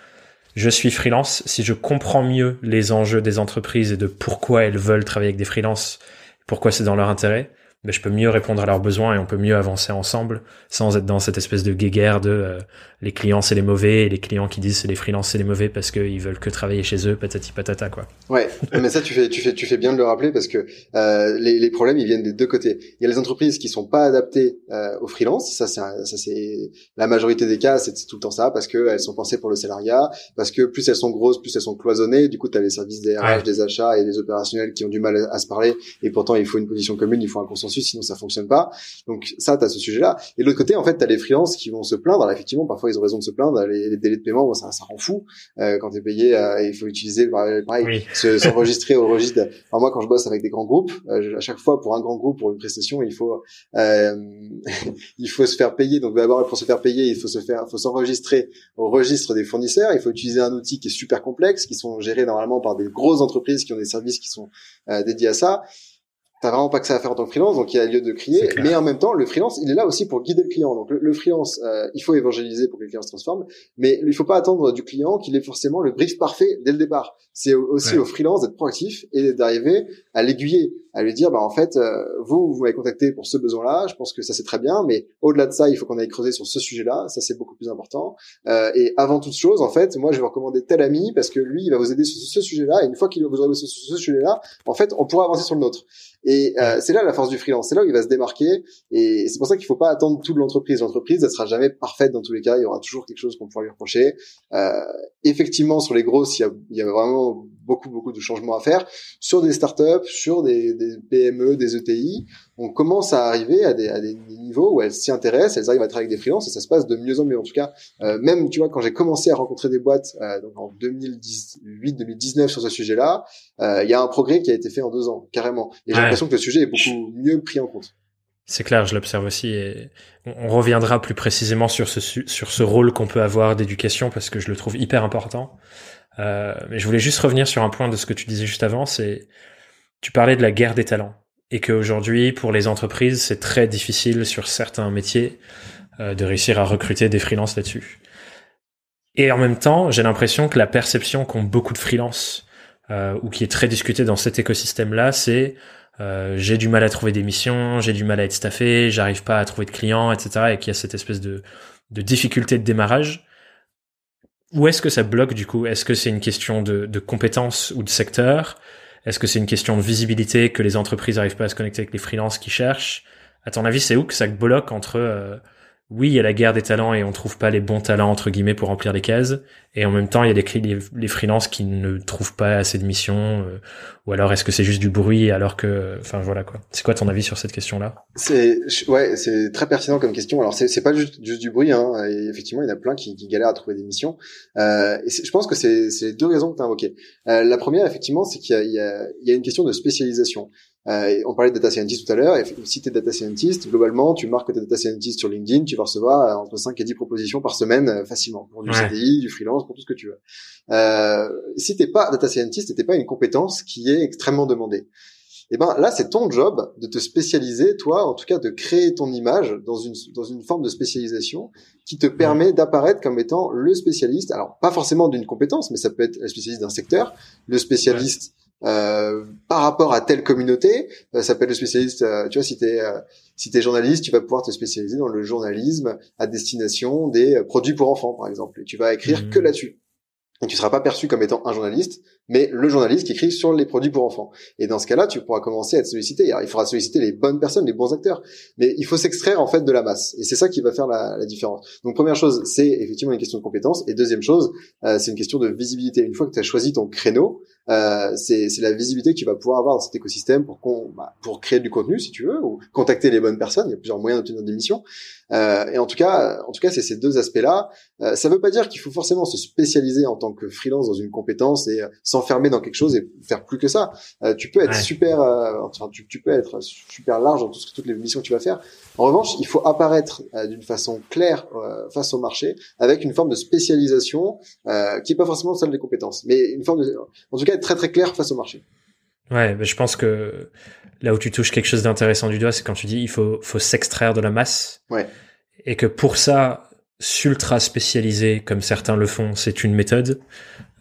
je suis freelance. Si je comprends mieux les enjeux des entreprises et de pourquoi elles veulent travailler avec des freelances, pourquoi c'est dans leur intérêt, mais je peux mieux répondre à leurs besoins et on peut mieux avancer ensemble sans être dans cette espèce de guéguerre de euh, les clients c'est les mauvais et les clients qui disent c'est les freelances c'est les mauvais parce qu'ils veulent que travailler chez eux patati patata quoi. Ouais, mais ça tu fais tu fais tu fais bien de le rappeler parce que euh, les, les problèmes ils viennent des deux côtés. Il y a les entreprises qui sont pas adaptées euh, aux freelances, ça c'est ça c'est la majorité des cas c'est tout le temps ça parce que elles sont pensées pour le salariat, parce que plus elles sont grosses plus elles sont cloisonnées, du coup tu as les services des RH, des achats et des opérationnels qui ont du mal à, se parler et pourtant il faut une position commune, il faut un consensus sinon ça fonctionne pas. Donc ça, tu as ce sujet-là. Et de l'autre côté, en fait, tu as les freelances qui vont se plaindre. Alors, effectivement, parfois, ils ont raison de se plaindre. Les, délais de paiement, ça, ça rend fou. Euh, quand tu es payé, euh, il faut utiliser, pareil, s'enregistrer au registre. Alors, moi, quand je bosse avec des grands groupes, euh, à chaque fois, pour un grand groupe, pour une prestation, il faut euh, il faut se faire payer. Donc d'abord, pour se faire payer, il faut se faire, faut s'enregistrer au registre des fournisseurs. Il faut utiliser un outil qui est super complexe, qui sont gérés normalement par des grosses entreprises qui ont des services qui sont dédiés à ça t'as vraiment pas que ça à faire en tant que freelance, donc il y a lieu de crier. Mais en même temps, le freelance, il est là aussi pour guider le client. Donc le, freelance, euh, il faut évangéliser pour que le client se transforme, mais il faut pas attendre du client qu'il ait forcément le brief parfait dès le départ. C'est aussi au freelance d'être proactif et d'arriver à l'aiguiller à lui dire bah en fait euh, vous vous m'avez contacté pour ce besoin-là, je pense que ça c'est très bien, mais au-delà de ça il faut qu'on aille creuser sur ce sujet-là, ça c'est beaucoup plus important. Euh, et avant toute chose en fait moi je vais vous recommander tel ami parce que lui il va vous aider sur ce sujet-là et une fois qu'il vous aura sur ce sujet-là en fait on pourra avancer sur le nôtre. Et euh, c'est là la force du freelance, c'est là où il va se démarquer et c'est pour ça qu'il faut pas attendre tout de l'entreprise. L'entreprise elle sera jamais parfaite dans tous les cas, il y aura toujours quelque chose qu'on pourra lui reprocher. Euh, effectivement sur les grosses il y a, il y a vraiment beaucoup beaucoup de changements à faire sur des startups, sur des, des PME, des ETI. On commence à arriver à des, à des niveaux où elles s'y intéressent, elles arrivent à travailler avec des freelances et ça se passe de mieux en mieux. En tout cas, euh, même tu vois quand j'ai commencé à rencontrer des boîtes euh, donc en 2018-2019 sur ce sujet-là, euh, il y a un progrès qui a été fait en deux ans carrément. Et j'ai l'impression que le sujet est beaucoup mieux pris en compte. C'est clair, je l'observe aussi et on reviendra plus précisément sur ce sur ce rôle qu'on peut avoir d'éducation parce que je le trouve hyper important. Euh, mais je voulais juste revenir sur un point de ce que tu disais juste avant, c'est tu parlais de la guerre des talents et qu'aujourd'hui pour les entreprises c'est très difficile sur certains métiers euh, de réussir à recruter des freelances là-dessus. Et en même temps, j'ai l'impression que la perception qu'ont beaucoup de freelances euh, ou qui est très discutée dans cet écosystème-là, c'est euh, j'ai du mal à trouver des missions, j'ai du mal à être staffé, j'arrive pas à trouver de clients, etc. Et qu'il y a cette espèce de, de difficulté de démarrage. Où est-ce que ça bloque du coup? Est-ce que c'est une question de, de compétences ou de secteur Est-ce que c'est une question de visibilité que les entreprises n'arrivent pas à se connecter avec les freelances qui cherchent? À ton avis, c'est où que ça bloque entre euh, oui, il y a la guerre des talents et on trouve pas les bons talents entre guillemets pour remplir les cases, et en même temps il y a les, les, freelances qui ne trouvent pas assez de missions, euh, ou alors est-ce que c'est juste du bruit alors que, enfin voilà quoi. C'est quoi ton avis sur cette question-là? C'est ouais, c'est très pertinent comme question. Alors c'est pas juste du bruit, hein. Et effectivement il y en a plein qui, galèrent à trouver des missions. Euh, et je pense que c'est deux raisons que tu as invoquées. Euh, la première effectivement c'est qu'il y a une question de spécialisation. Euh, on parlait de data scientist tout à l'heure. Si tu es data scientist, globalement, tu marques que tu es data scientist sur LinkedIn, tu vas recevoir euh, entre 5 et 10 propositions par semaine euh, facilement pour du CDI, du freelance, pour tout ce que tu veux. Euh, si t'es pas data scientist, t'es pas une compétence qui est extrêmement demandée. Et ben là, c'est ton job de te spécialiser, toi, en tout cas, de créer ton image dans une dans une forme de spécialisation qui te permet d'apparaître comme étant le spécialiste. Alors pas forcément d'une compétence, mais ça peut être le spécialiste d'un secteur, le spécialiste euh, par rapport à telle communauté. Euh, ça être le spécialiste. Euh, tu vois, si t'es si t'es journaliste, tu vas pouvoir te spécialiser dans le journalisme à destination des produits pour enfants, par exemple. Et tu vas écrire que mmh. là-dessus. Et tu seras pas perçu comme étant un journaliste, mais le journaliste qui écrit sur les produits pour enfants. Et dans ce cas-là, tu pourras commencer à être sollicité. il faudra solliciter les bonnes personnes, les bons acteurs. Mais il faut s'extraire en fait de la masse. Et c'est ça qui va faire la, la différence. Donc première chose, c'est effectivement une question de compétence. Et deuxième chose, euh, c'est une question de visibilité. Une fois que tu as choisi ton créneau, euh, c'est la visibilité que tu vas pouvoir avoir dans cet écosystème pour, bah, pour créer du contenu, si tu veux, ou contacter les bonnes personnes. Il y a plusieurs moyens d'obtenir des missions. Euh, et en tout cas, en tout cas, c'est ces deux aspects-là. Euh, ça veut pas dire qu'il faut forcément se spécialiser en tant que freelance dans une compétence et euh, s'enfermer dans quelque chose et faire plus que ça. Euh, tu peux être super, enfin, tu, tu, peux être super large dans tout ce, toutes les missions que tu vas faire. En revanche, il faut apparaître d'une façon claire face au marché avec une forme de spécialisation qui est pas forcément celle des compétences, mais une forme de, en tout cas, être très très clair face au marché. Ouais, mais je pense que là où tu touches quelque chose d'intéressant du doigt, c'est quand tu dis il faut, faut s'extraire de la masse. Ouais. Et que pour ça, s'ultra spécialiser comme certains le font, c'est une méthode.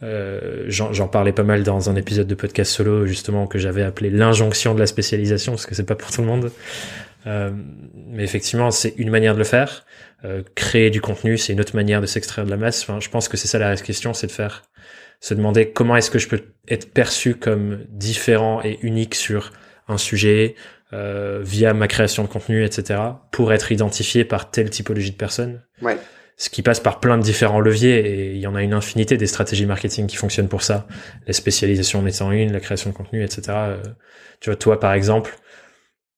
Euh, J'en parlais pas mal dans un épisode de podcast solo justement que j'avais appelé l'injonction de la spécialisation parce que c'est pas pour tout le monde. Euh, mais effectivement, c'est une manière de le faire. Euh, créer du contenu, c'est une autre manière de s'extraire de la masse. Enfin, je pense que c'est ça la question, c'est de faire se demander comment est-ce que je peux être perçu comme différent et unique sur un sujet euh, via ma création de contenu, etc., pour être identifié par telle typologie de personnes. Ouais. Ce qui passe par plein de différents leviers et il y en a une infinité des stratégies marketing qui fonctionnent pour ça. La spécialisation en étant une, la création de contenu, etc. Euh, tu vois, toi par exemple,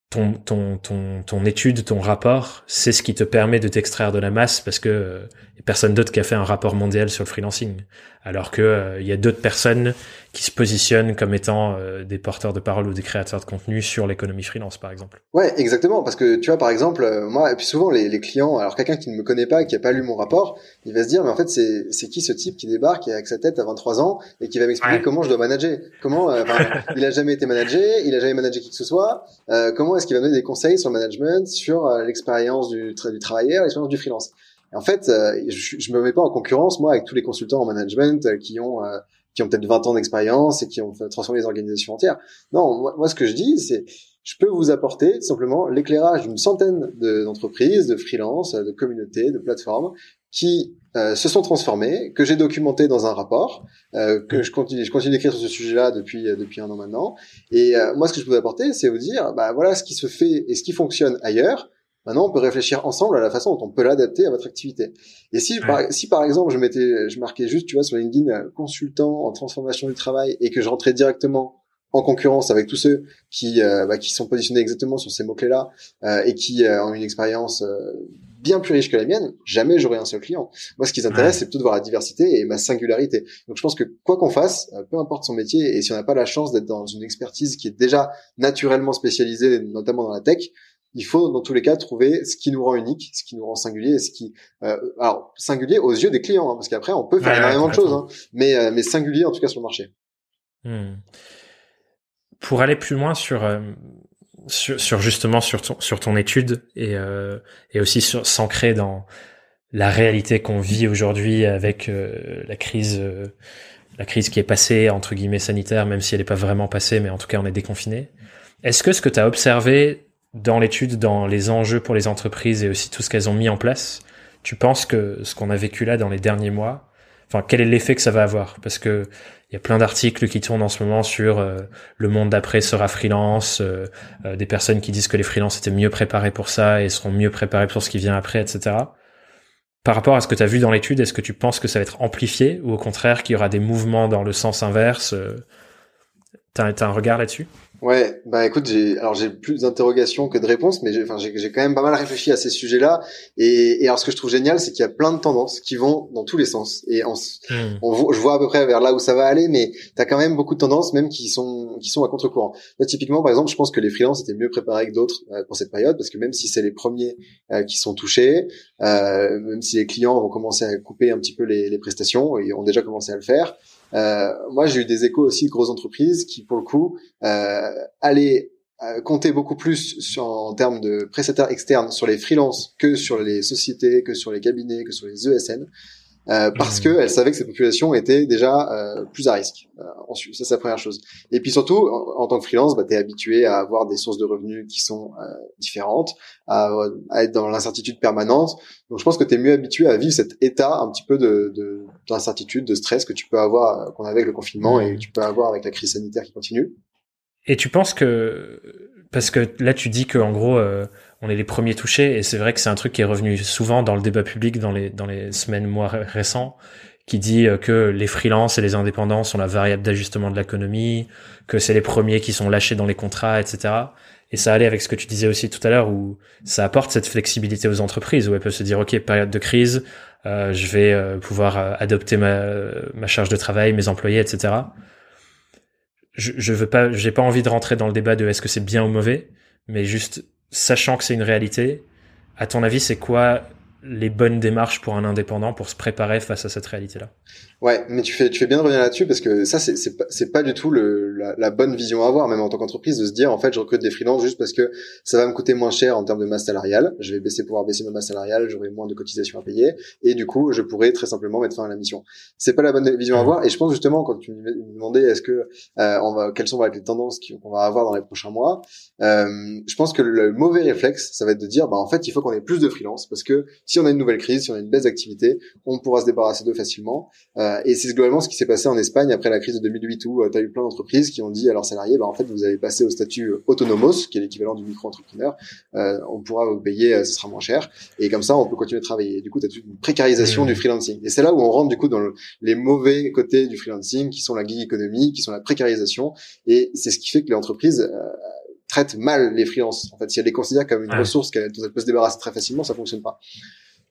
ton, ton, ton, ton étude, ton rapport, c'est ce qui te permet de t'extraire de la masse parce que euh, personne d'autre qui a fait un rapport mondial sur le freelancing alors que euh, il y a d'autres personnes qui se positionnent comme étant euh, des porteurs de parole ou des créateurs de contenu sur l'économie freelance, par exemple. Ouais, exactement, parce que tu vois, par exemple, euh, moi, et puis souvent les, les clients, alors quelqu'un qui ne me connaît pas, qui a pas lu mon rapport, il va se dire, mais en fait, c'est c'est qui ce type qui débarque avec sa tête à 23 ans et qui va m'expliquer comment je dois manager, comment, il a jamais été managé, il a jamais managé qui que ce soit, comment est-ce qu'il va donner des conseils sur le management, sur l'expérience du, du travailleur, l'expérience du freelance? En fait, euh, je, je me mets pas en concurrence moi avec tous les consultants en management euh, qui ont euh, qui ont peut-être 20 ans d'expérience et qui ont transformé les organisations entières. Non, moi, ce que je dis, c'est je peux vous apporter simplement l'éclairage d'une centaine d'entreprises, de, freelance, de communautés, de plateformes qui se sont transformées, que j'ai documenté dans un rapport, que je continue, je continue d'écrire sur ce sujet-là depuis depuis un an maintenant. Et moi, ce que je peux vous apporter, c'est vous dire, bah voilà ce qui se fait et ce qui fonctionne ailleurs. Maintenant, on peut réfléchir ensemble à la façon dont on peut l'adapter à votre activité. Et si, par, si par exemple, je mettais, je marquais juste, tu vois, sur LinkedIn, euh, consultant en transformation du travail et que je rentrais directement en concurrence avec tous ceux qui, euh, bah, qui sont positionnés exactement sur ces mots-clés-là euh, et qui ont une expérience bien plus riche que la mienne, jamais j'aurai un seul client. Moi, ce qui m'intéresse, c'est plutôt de voir la diversité et ma singularité. Donc, je pense que quoi qu'on fasse, peu importe son métier, et si on n'a pas la chance d'être dans une expertise qui est déjà naturellement spécialisée, notamment dans la tech, il faut dans tous les cas trouver ce qui nous rend unique, ce qui nous rend singulier, ce qui, euh, alors singulier aux yeux des clients, hein, parce qu'après on peut faire énormément de choses, hein, mais euh, mais singulier en tout cas sur le marché. Hmm. Pour aller plus loin sur euh, sur, sur, justement sur ton sur ton étude et et aussi sur s'ancrer dans la réalité qu'on vit aujourd'hui avec la crise la crise qui est passée entre guillemets sanitaire, même si elle n'est pas vraiment passée, mais en tout cas on est déconfiné. Est-ce que ce que tu as observé dans l'étude, dans les enjeux pour les entreprises et aussi tout ce qu'elles ont mis en place, tu penses que ce qu'on a vécu là dans les derniers mois, enfin quel est l'effet que ça va avoir? Parce que il y a plein d'articles qui tournent en ce moment sur euh, le monde d'après sera freelance, euh, euh, des personnes qui disent que les freelances étaient mieux préparés pour ça et seront mieux préparés pour ce qui vient après, etc. Par rapport à ce que tu as vu dans l'étude, est-ce que tu penses que ça va être amplifié ou au contraire qu'il y aura des mouvements dans le sens inverse T'as as un regard là-dessus? Ouais, bah écoute, j'ai alors j'ai plus d'interrogations que de réponses, mais j'ai enfin j'ai quand même pas mal réfléchi à ces sujets-là. Et, et alors ce que je trouve génial, c'est qu'il y a plein de tendances qui vont dans tous les sens. Et on, hmm. on, je vois à peu près vers là où ça va aller, mais t'as quand même beaucoup de tendances, même qui sont qui sont à contre-courant. Là, typiquement, par exemple, je pense que les freelances étaient mieux préparés que d'autres euh, pour cette période, parce que même si c'est les premiers euh, qui sont touchés, euh, même si les clients vont commencer à couper un petit peu les, les prestations, et ont déjà commencé à le faire. Moi, j'ai eu des échos aussi de grosses entreprises qui, pour le coup, allaient compter beaucoup plus sur, en termes de prestataires externes sur les freelances que sur les sociétés, que sur les cabinets, que sur les ESN. Euh, parce mmh. que elle savait que ces populations étaient déjà euh, plus à risque. Euh, ensuite, ça c'est la première chose. Et puis surtout, en, tant que freelance, bah, tu es habitué à avoir des sources de revenus qui sont euh, différentes, à, à, être dans l'incertitude permanente. Donc je pense que tu es mieux habitué à vivre cet état un petit peu de d'incertitude, de, de, stress que tu peux avoir, qu'on avait avec le confinement et que tu peux avoir avec la crise sanitaire qui continue. Et tu penses que parce que là tu dis que en gros on est les premiers touchés et c'est vrai que c'est un truc qui est revenu souvent dans le débat public dans les dans les semaines mois récents qui dit euh, que les freelances et les indépendants sont la variable d'ajustement de l'économie, que c'est les premiers qui sont lâchés dans les contrats, etc. Et ça allait avec ce que tu disais aussi tout à l'heure où ça apporte cette flexibilité aux entreprises où elles peuvent se dire ok période de crise, euh, je vais euh, pouvoir adopter ma, ma charge de travail, mes employés, etc. Je, je veux pas, j'ai pas envie de rentrer dans le débat de est-ce que c'est bien ou mauvais, mais juste sachant que c'est une réalité, à ton avis, c'est quoi les bonnes démarches pour un indépendant pour se préparer face à cette réalité-là? Ouais, mais tu fais tu fais bien de revenir là-dessus parce que ça c'est c'est pas, pas du tout le la, la, bonne vision à avoir même en tant qu'entreprise de se dire en fait je recrute des freelances juste parce que ça va me coûter moins cher en termes de masse salariale, je vais baisser pouvoir baisser ma masse salariale, j'aurai moins de cotisations à payer et du coup je pourrais très simplement mettre fin à la mission. C'est pas la bonne vision à avoir et je pense justement quand tu me demandais est-ce que euh, on va quelles sont les tendances qu'on va avoir dans les prochains mois, euh, je pense que le mauvais réflexe ça va être de dire bah en fait il faut qu'on ait plus de freelance parce que si on a une nouvelle crise, si on a une baisse d'activité, on pourra se débarrasser d'eux facilement. Euh, et c'est globalement ce qui s'est passé en Espagne après la crise de 2008 où euh, tu as eu plein d'entreprises qui ont dit à leurs salariés, bah, en fait, vous allez passer au statut euh, autonomos, qui est l'équivalent du micro-entrepreneur. on pourra vous payer, ce sera moins cher. Et comme ça, on peut continuer de travailler. Et du coup, tu as une précarisation mmh. du freelancing. Et c'est là où on rentre du coup dans les mauvais côtés du freelancing, qui sont la gig économie, qui sont la précarisation. Et c'est ce qui fait que les entreprises traitent mal les freelances. En fait, si elles les considèrent comme une ressource dont elles peuvent se débarrasser très facilement, ça fonctionne pas.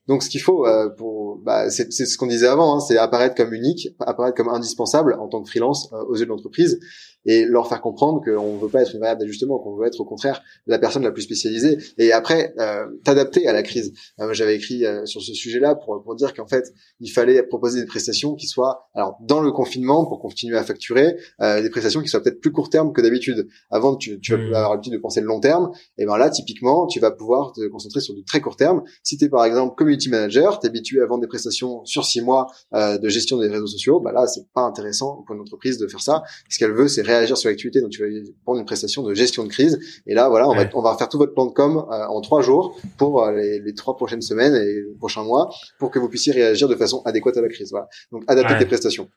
Donc ce qu'il faut euh, pour bah, c'est ce qu'on disait avant, hein, c'est apparaître comme unique, apparaître comme indispensable en tant que freelance euh, aux yeux de l'entreprise et leur faire comprendre qu'on veut pas être une variable d'ajustement, qu'on veut être au contraire la personne la plus spécialisée. Et après, euh, t'adapter à la crise. Euh, J'avais écrit euh, sur ce sujet-là pour, pour dire qu'en fait, il fallait proposer des prestations qui soient, alors dans le confinement, pour continuer à facturer, euh, des prestations qui soient peut-être plus court terme que d'habitude. Avant, tu, tu vas mmh. avoir l'habitude de penser le long terme. Et ben là, typiquement, tu vas pouvoir te concentrer sur du très court terme. Si tu es par exemple community manager, tu es habitué à vendre des prestations sur six mois euh, de gestion des réseaux sociaux, bah là, c'est pas intéressant pour une entreprise de faire ça. Ce qu'elle veut, c'est réagir sur l'activité. Donc tu vas prendre une prestation de gestion de crise. Et là, voilà, on va on va faire tout votre plan de com euh, en trois jours pour euh, les, les, trois prochaines semaines et les prochains mois pour que vous puissiez réagir de façon adéquate à la crise. Voilà. Donc adapter tes prestations.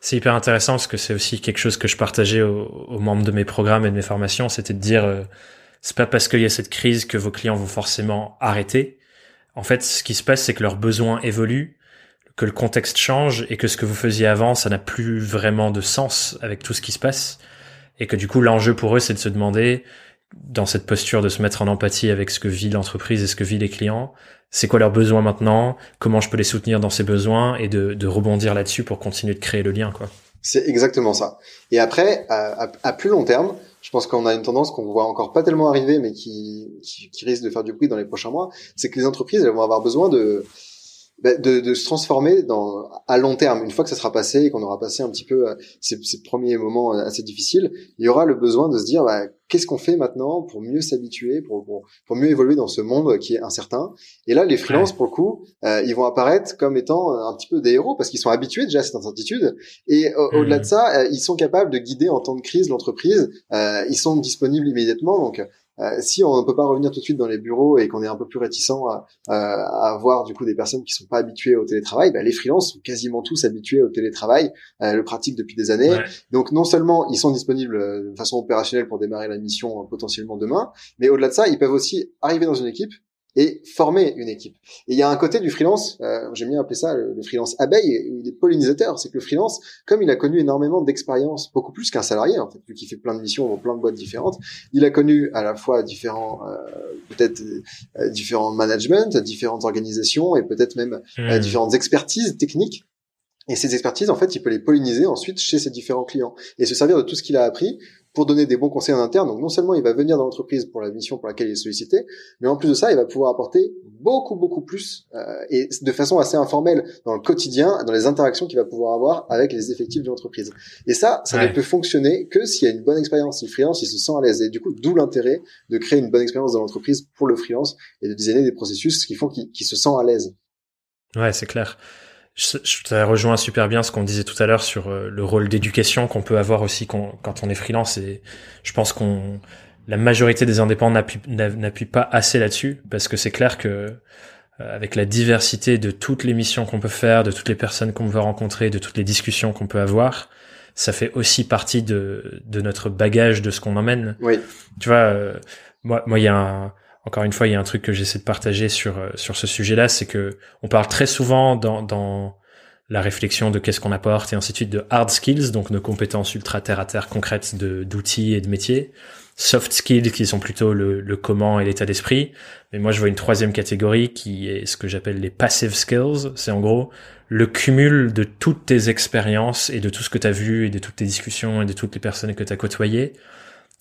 C'est hyper intéressant parce que c'est aussi quelque chose que je partageais aux, membres de mes programmes et de mes formations, c'était de dire euh, c'est pas parce qu'il y a cette crise que vos clients vont forcément arrêter. En fait, ce qui se passe, c'est que leurs besoins évoluent que le contexte change et que ce que vous faisiez avant, ça n'a plus vraiment de sens avec tout ce qui se passe. Et que du coup, l'enjeu pour eux, c'est de se demander, dans cette posture de se mettre en empathie avec ce que vit l'entreprise et ce que vit les clients, c'est quoi leurs besoins maintenant, comment je peux les soutenir dans ces besoins? Et de, rebondir là-dessus pour continuer de créer le lien, quoi. C'est exactement ça. Et après, à, plus long terme, je pense qu'on a une tendance qu'on voit encore pas tellement arriver, mais qui, qui, qui risque de faire du bruit dans les prochains mois, c'est que les entreprises elles vont avoir besoin de de, de, se transformer dans, à long terme. Une fois que ça sera passé et qu'on aura passé un petit peu euh, ces, ces, premiers moments euh, assez difficiles, il y aura le besoin de se dire bah, qu'est-ce qu'on fait maintenant pour mieux s'habituer, pour, pour, pour, mieux évoluer dans ce monde qui est incertain. Et là, les freelances, pour le coup, euh, ils vont apparaître comme étant un petit peu des héros parce qu'ils sont habitués déjà à cette incertitude. Et au-delà de mmh. ça, ils sont capables de guider en temps de crise l'entreprise. ils sont disponibles immédiatement. Donc, euh, si on ne peut pas revenir tout de suite dans les bureaux et qu'on est un peu plus réticent à, à, à, voir du coup des personnes qui sont pas habituées au télétravail, bah, les freelances sont quasiment tous habitués au télétravail, euh, le pratiquent depuis des années. Donc non seulement ils sont disponibles euh, de façon opérationnelle pour démarrer la mission potentiellement demain, mais au-delà de ça, ils peuvent aussi arriver dans une équipe et former une équipe. Et il y a un côté du freelance, euh, j'aime bien appeler ça le, freelance abeille, il est pollinisateur, c'est que le freelance, comme il a connu énormément d'expérience, beaucoup plus qu'un salarié en fait, vu qu'il fait plein de missions dans plein de boîtes différentes, il a connu à la fois différents, euh, peut-être euh, différents management, différentes organisations et peut-être même euh, hmm. différentes expertises techniques. Et ces expertises, en fait, il peut les polliniser ensuite chez ses différents clients et se servir de tout ce qu'il a appris pour donner des bons conseils en interne. Donc non seulement il va venir dans l'entreprise pour la mission pour laquelle il est sollicité, mais en plus de ça, il va pouvoir apporter beaucoup beaucoup plus euh, et de façon assez informelle dans le quotidien, dans les interactions qu'il va pouvoir avoir avec les effectifs de l'entreprise. Et ça, ça ne peut fonctionner que s'il y a une bonne expérience. Si le freelance, il se sent à l'aise. Et du coup, d'où l'intérêt de créer une bonne expérience dans l'entreprise pour le freelance et de designer des processus qui font qu'il se sent à l'aise. Ouais, c'est clair je, je rejoint super bien ce qu'on disait tout à l'heure sur euh, le rôle d'éducation qu'on peut avoir aussi quand, on est freelance et je pense qu'on la majorité des indépendants n'appuie pas assez là-dessus parce que c'est clair que euh, avec la diversité de toutes les missions qu'on peut faire, de toutes les personnes qu'on veut rencontrer, de toutes les discussions qu'on peut avoir, ça fait aussi partie de, de notre bagage de ce qu'on emmène. Oui. Tu vois, euh, moi, moi, il y a un, encore une fois, il y a un truc que j'essaie de partager sur euh, sur ce sujet-là, c'est que on parle très souvent dans dans la réflexion de qu'est-ce qu'on apporte et ainsi de suite de hard skills, donc de compétences ultra terre à terre concrètes de d'outils et de métiers, soft skills qui sont plutôt le, le comment et l'état d'esprit. Mais moi, je vois une troisième catégorie qui est ce que j'appelle les passive skills. C'est en gros le cumul de toutes tes expériences et de tout ce que tu as vu et de toutes tes discussions et de toutes les personnes que tu as côtoyées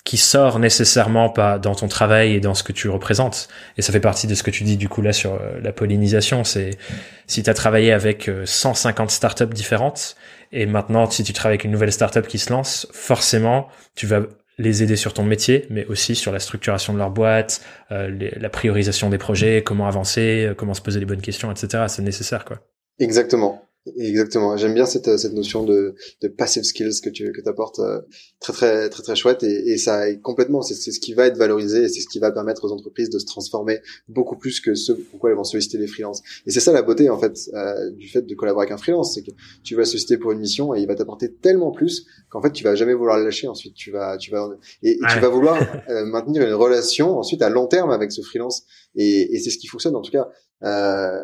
qui sort nécessairement pas dans ton travail et dans ce que tu représentes. Et ça fait partie de ce que tu dis du coup là sur euh, la pollinisation. C'est si tu as travaillé avec 150 euh, startups différentes et maintenant si tu travailles avec une nouvelle startup qui se lance, forcément tu vas les aider sur ton métier, mais aussi sur la structuration de leur boîte, euh, la priorisation des projets, comment avancer, comment se poser les bonnes questions, etc. C'est nécessaire quoi. Exactement. Exactement. J'aime bien cette, cette notion de, de passive skills que tu que apportes euh, très très très très chouette et, et ça est complètement c'est ce qui va être valorisé et c'est ce qui va permettre aux entreprises de se transformer beaucoup plus que ce pourquoi elles vont solliciter les freelances. Et c'est ça la beauté en fait euh, du fait de collaborer avec un freelance, c'est que tu vas solliciter pour une mission et il va t'apporter tellement plus qu'en fait tu vas jamais vouloir le lâcher ensuite. Tu vas tu vas et, tu vas vouloir euh, maintenir une relation ensuite à long terme avec ce freelance et, et c'est ce qui fonctionne en tout cas euh,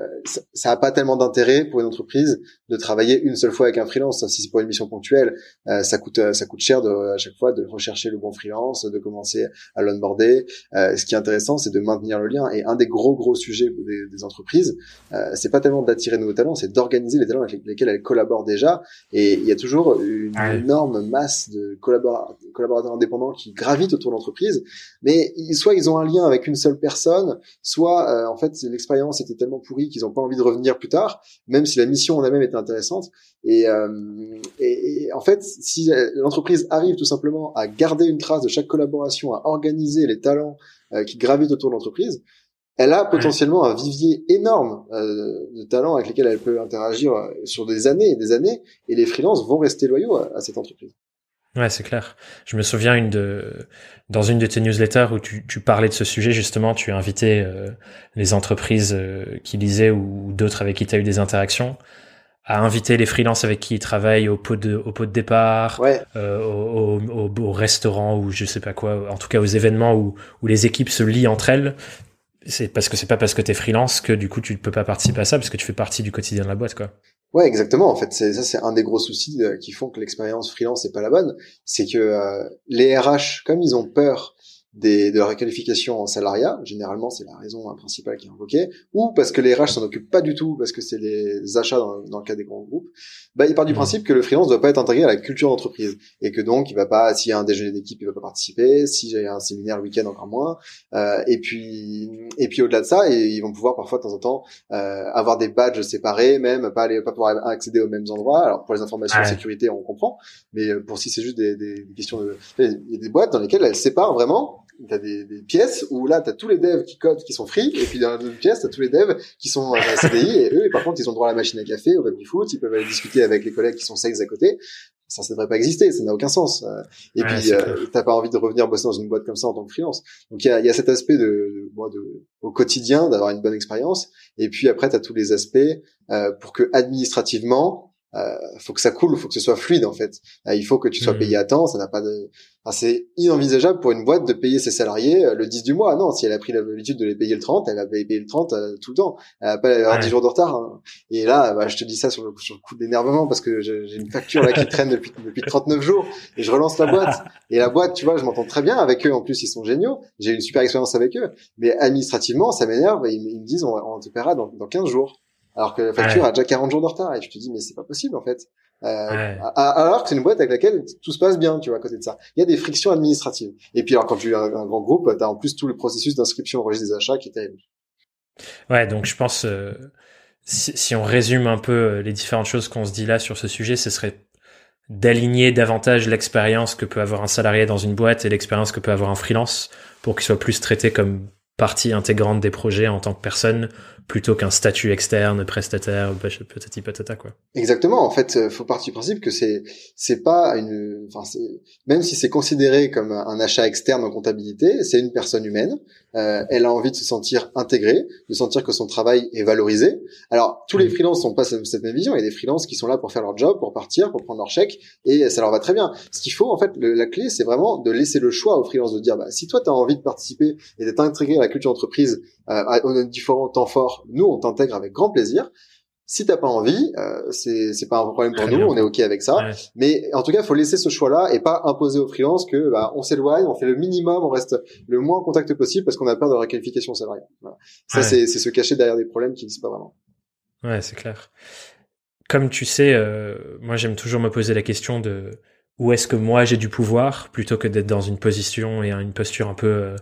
ça n'a pas tellement d'intérêt pour une entreprise de travailler une seule fois avec un freelance. Si c'est pour une mission ponctuelle, euh, ça coûte ça coûte cher de, à chaque fois de rechercher le bon freelance, de commencer à l'onboarder. Euh, ce qui est intéressant, c'est de maintenir le lien. Et un des gros gros sujets des, des entreprises, euh, c'est pas tellement d'attirer de nouveaux talents, c'est d'organiser les talents avec lesquels elles collaborent déjà. Et il y a toujours une énorme masse de collaborateurs, collaborateurs indépendants qui gravitent autour de l'entreprise, mais soit ils ont un lien avec une seule personne, soit en fait l'expérience tellement pourri qu'ils n'ont pas envie de revenir plus tard, même si la mission en elle-même est intéressante. Et, euh, et, en fait, si l'entreprise arrive tout simplement à garder une trace de chaque collaboration, à organiser les talents euh, qui gravitent autour de l'entreprise, elle a potentiellement un vivier énorme euh, de talents avec lesquels elle peut interagir sur des années et des années, et les freelances vont rester loyaux à cette entreprise. Ouais, c'est clair. Je me souviens une de dans une de tes newsletters où tu, tu parlais de ce sujet justement, tu invité euh, les entreprises euh, qui lisaient ou d'autres avec qui tu as eu des interactions à inviter les freelances avec qui ils travaillent au pot de au pot de départ, euh, au, au, au, restaurant ou je sais pas quoi, en tout cas aux événements où où les équipes se lient entre elles. C'est parce que c'est pas parce que tu es freelance que du coup tu ne peux pas participer à ça parce que tu fais partie du quotidien de la boîte quoi. Ouais, exactement. En fait, ça, c'est un des gros soucis euh, qui font que l'expérience freelance n'est pas la bonne, c'est que euh, les RH, comme ils ont peur des, de la requalification en salariat, généralement c'est la raison principale qui est invoquée, ou parce que les RH s'en occupent pas du tout, parce que c'est les achats dans, dans, le cas des grands groupes, bah, il part du mmh. principe que le freelance doit pas être intégré à la culture d'entreprise, et que donc il va pas, s'il y a un déjeuner d'équipe, il va pas participer, si j'ai un séminaire le week-end encore moins, euh, et puis et puis au-delà de ça, et ils vont pouvoir parfois de temps en temps euh, avoir des badges séparés, même pas aller, pas pouvoir accéder aux mêmes endroits. Alors pour les informations de sécurité, on comprend, mais euh, pour si c'est juste des, des, des questions de, il y a des boîtes dans lesquelles elles séparent vraiment t'as des, des pièces où là t'as tous les devs qui codent qui sont free et puis dans une pièce t'as tous les devs qui sont à CDI et eux par contre ils ont droit à la machine à café au baby foot ils peuvent aller discuter avec les collègues qui sont sales à côté. Ça ça devrait pas exister ça n'a aucun sens. Euh, et puis euh, t'as pas envie de revenir bosser dans une boîte comme ça en tant que freelance. Donc il y a, y a cet aspect de, de, de au quotidien d'avoir une bonne expérience. Et puis après t'as tous les aspects euh, pour que administrativement euh, faut que ça coule, faut que ce soit fluide en fait. Euh, il faut que tu sois payé hmm. à temps. Ça n'a pas de, enfin, c'est inenvisageable pour une boîte de payer ses salariés euh, le 10 du mois. Non, si elle a pris l'habitude de les payer le 30, elle va payer le 30 euh, tout le temps. Elle va pas avoir 10 jours de retard. Hein. Et là, bah, je te dis ça sur le, sur le coup d'énervement parce que j'ai une facture là qui traîne depuis depuis 39 jours et je relance la boîte. Et la boîte, tu vois, je m'entends très bien avec eux. En plus, ils sont géniaux. J'ai une super expérience avec eux. Mais administrativement, ça m'énerve. Ils, ils, me disent, on, on te paiera dans, dans 15 jours alors que la facture a déjà 40 jours de retard et je te dis mais c'est pas possible en fait Euh, alors que c'est une boîte avec laquelle tout se passe bien, tu vois, à côté de ça. Il y a des frictions administratives. Et puis alors quand tu as un, grand groupe, tu as en plus tout le processus d'inscription au registre des achats qui est terrible. Ouais, donc je pense, euh, si, si, on résume un peu euh, les différentes choses qu'on se dit là sur ce sujet, ce serait d'aligner davantage l'expérience que peut avoir un salarié dans une boîte et l'expérience que peut avoir un freelance pour qu'il soit plus traité comme partie intégrante des projets en tant que personne plutôt qu'un statut externe, prestataire, peut-être patata quoi. Exactement. En fait, euh, faut partir du principe que c'est c'est pas une, enfin même si c'est considéré comme un achat externe en comptabilité, c'est une personne humaine. Euh, elle a envie de se sentir intégrée, de sentir que son travail est valorisé. Alors tous les mm. freelances n'ont pas cette même vision. Il y a des freelances qui sont là pour faire leur job, pour partir, pour prendre leur chèque, et ça leur va très bien. Ce qu'il faut en fait, la clé, c'est vraiment de laisser le choix aux freelances de dire, bah, si toi tu as envie de participer et d'être intégré à la culture d'entreprise, euh, on différents temps forts, nous on t'intègre avec grand plaisir. Si t'as pas envie, euh, c'est c'est pas un problème pour nous, on est ok avec ça. Mais en tout cas, il faut laisser ce choix-là et pas imposer aux freelances que bah, on s'éloigne, on fait le minimum, on reste le moins en contact possible parce qu'on a peur de la qualification salariale. Ça, c'est c'est se cacher derrière des problèmes qui n'existent pas vraiment. Ouais, c'est clair. Comme tu sais, euh, moi j'aime toujours me poser la question de où est-ce que moi j'ai du pouvoir plutôt que d'être dans une position et une posture un peu euh,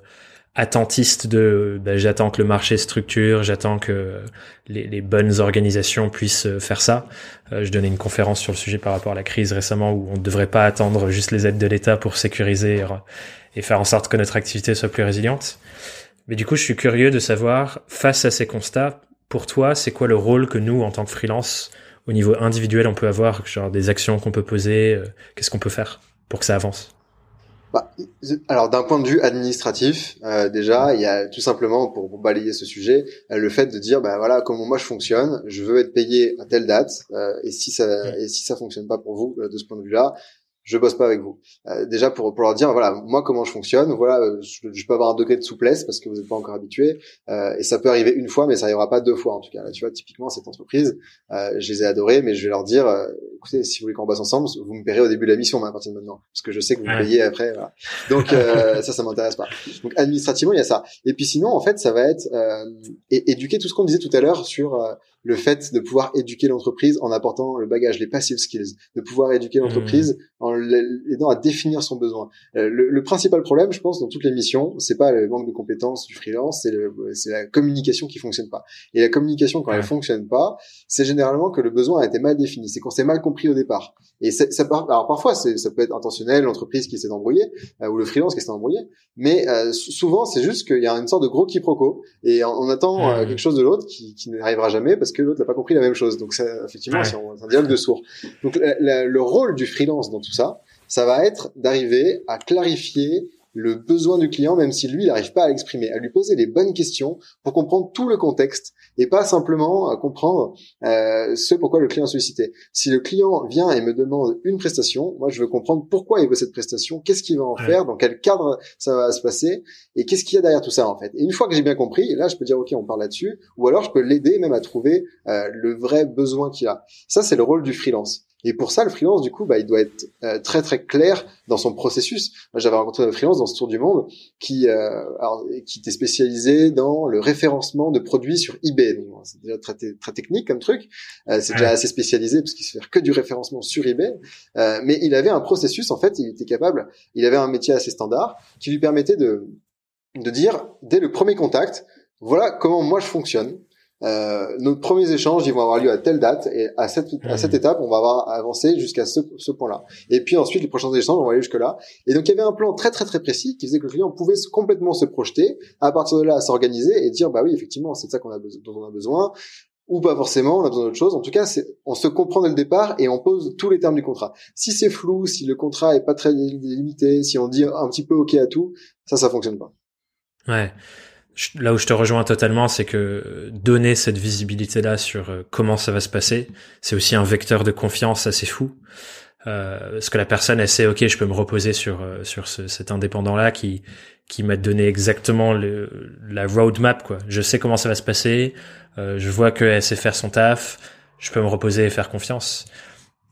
attentiste de ben, j'attends que le marché structure, j'attends que les, les, bonnes organisations puissent euh, faire ça. Euh, je donnais une conférence sur le sujet par rapport à la crise récemment où on ne devrait pas attendre juste les aides de l'État pour sécuriser et faire en sorte que notre activité soit plus résiliente. Mais du coup, je suis curieux de savoir, face à ces constats, pour toi, c'est quoi le rôle que nous, en tant que freelance, au niveau individuel, on peut avoir, genre des actions qu'on peut poser, euh, qu'est-ce qu'on peut faire pour que ça avance? Bah, alors d'un point de vue administratif, euh, déjà, il y a tout simplement pour, balayer ce sujet, euh, le fait de dire, bah voilà, comment moi je fonctionne, je veux être payé à telle date, euh, et si ça et si ça fonctionne pas pour vous de ce point de vue-là, je bosse pas avec vous. Euh, déjà pour, pour leur dire voilà moi comment je fonctionne, voilà euh, je, peux avoir un degré de souplesse parce que vous n'êtes pas encore habitué euh, et ça peut arriver une fois mais ça arrivera pas deux fois en tout cas. Là tu vois typiquement cette entreprise, euh, je les ai adorés mais je vais leur dire euh, écoutez si vous voulez qu'on bosse ensemble, vous me paierez au début de la mission à partir de maintenant parce que je sais que vous me payez après. Voilà. Donc ça ça m'intéresse pas. Donc administrativement il y a ça. Et puis sinon en fait ça va être éduquer tout ce qu'on disait tout à l'heure sur le fait de pouvoir éduquer l'entreprise en apportant le bagage, les passive skills, de pouvoir éduquer l'entreprise mmh. en l'aidant à définir son besoin. Euh, le, principal problème, je pense, dans toutes les missions, c'est pas le manque de compétences du freelance, c'est la communication qui fonctionne pas. Et la communication, quand elle fonctionne pas, c'est généralement que le besoin a été mal défini, c'est qu'on s'est mal compris au départ. Et ça, part, alors parfois, ça peut être intentionnel, l'entreprise qui s'est embrouillée, euh, ou le freelance qui s'est embrouillé, mais euh, souvent, c'est juste qu'il y a une sorte de gros quiproquo, et on, attend quelque chose de l'autre qui, qui n'arrivera jamais parce que l'autre n'a pas compris la même chose. Donc, effectivement, c'est un dialogue de sourds. Donc, le rôle du freelance dans tout ça, ça va être d'arriver à clarifier le besoin du client, même si lui, il n'arrive pas à l'exprimer, à lui poser les bonnes questions pour comprendre tout le contexte et pas simplement à comprendre euh, ce pourquoi le client a sollicité. Si le client vient et me demande une prestation, moi, je veux comprendre pourquoi il veut cette prestation, qu'est-ce qu'il va en faire, dans quel cadre ça va se passer et qu'est-ce qu'il y a derrière tout ça, en fait. Et une fois que j'ai bien compris, là, je peux dire, OK, on parle là-dessus, ou alors je peux l'aider même à trouver euh, le vrai besoin qu'il a. Ça, c'est le rôle du freelance. Et pour ça, le freelance, du coup, bah, il doit être euh, très très clair dans son processus. Moi, j'avais rencontré un freelance dans ce tour du monde qui, euh, alors, qui était spécialisé dans le référencement de produits sur eBay. Donc, c'est déjà très, très technique comme truc. Euh, c'est déjà assez spécialisé parce qu'il se fait que du référencement sur eBay. Euh, mais il avait un processus, en fait, il était capable. Il avait un métier assez standard qui lui permettait de de dire dès le premier contact, voilà comment moi je fonctionne. Euh, nos premiers échanges, ils vont avoir lieu à telle date et à cette à cette hmm. étape, on va avoir avancé jusqu'à ce, ce point-là. Et puis ensuite, les prochains échanges, on va aller jusque là. Et donc il y avait un plan très très très précis qui faisait que le client pouvait complètement se projeter, à partir de là, s'organiser et dire bah oui, effectivement, c'est ça qu'on a dont on a besoin ou pas forcément, on a besoin d'autre chose. En tout cas, c'est, on se comprend dès le départ et on pose tous les termes du contrat. Si c'est flou, si le contrat est pas très limité, si on dit un petit peu OK à tout, ça, ça fonctionne pas. Ouais là où je te rejoins totalement, c'est que donner cette visibilité-là sur euh, comment ça va se passer, c'est aussi un vecteur de confiance assez fou. Euh, parce que la personne, elle sait, ok, je peux me reposer sur euh, sur cet indépendant-là qui qui m'a donné exactement le, la roadmap, quoi. Je sais comment ça va se passer, euh, je vois qu'elle sait faire son taf, je peux me reposer et faire confiance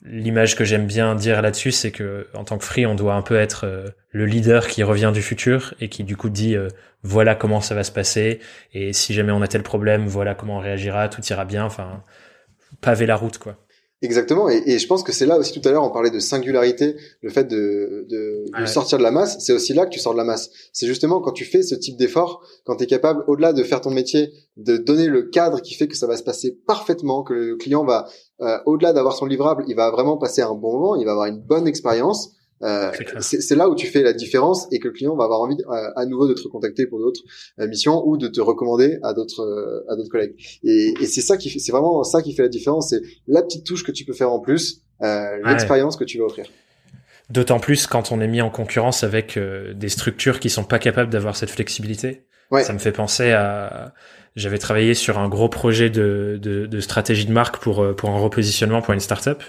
l'image que j'aime bien dire là-dessus, c'est que en tant que free, on doit un peu être euh, le leader qui revient du futur et qui du coup dit euh, voilà comment ça va se passer et si jamais on a tel problème, voilà comment on réagira, tout ira bien. Enfin, paver la route quoi. Exactement, et, et, je pense que c'est là aussi tout à l'heure on parlait de singularité, le fait de, de, de sortir de la masse, c'est aussi là que tu sors de la masse. C'est justement quand tu fais ce type d'effort, quand tu es capable, au-delà de faire ton métier, de donner le cadre qui fait que ça va se passer parfaitement, que le client va, euh, au-delà d'avoir son livrable, il va vraiment passer un bon moment, il va avoir une bonne expérience, euh, c'est là où tu fais la différence et que le client va avoir envie euh, à nouveau de te recontacter pour d'autres euh, missions ou de te recommander à d'autres à d'autres collègues. Et, et c'est ça qui c'est vraiment ça qui fait la différence. C'est la petite touche que tu peux faire en plus, l'expérience que tu vas offrir. D'autant plus quand on est mis en concurrence avec des structures qui sont pas capables d'avoir cette flexibilité. Ça me fait penser à j'avais travaillé sur un gros projet de, de, de stratégie de marque pour pour un repositionnement pour une startup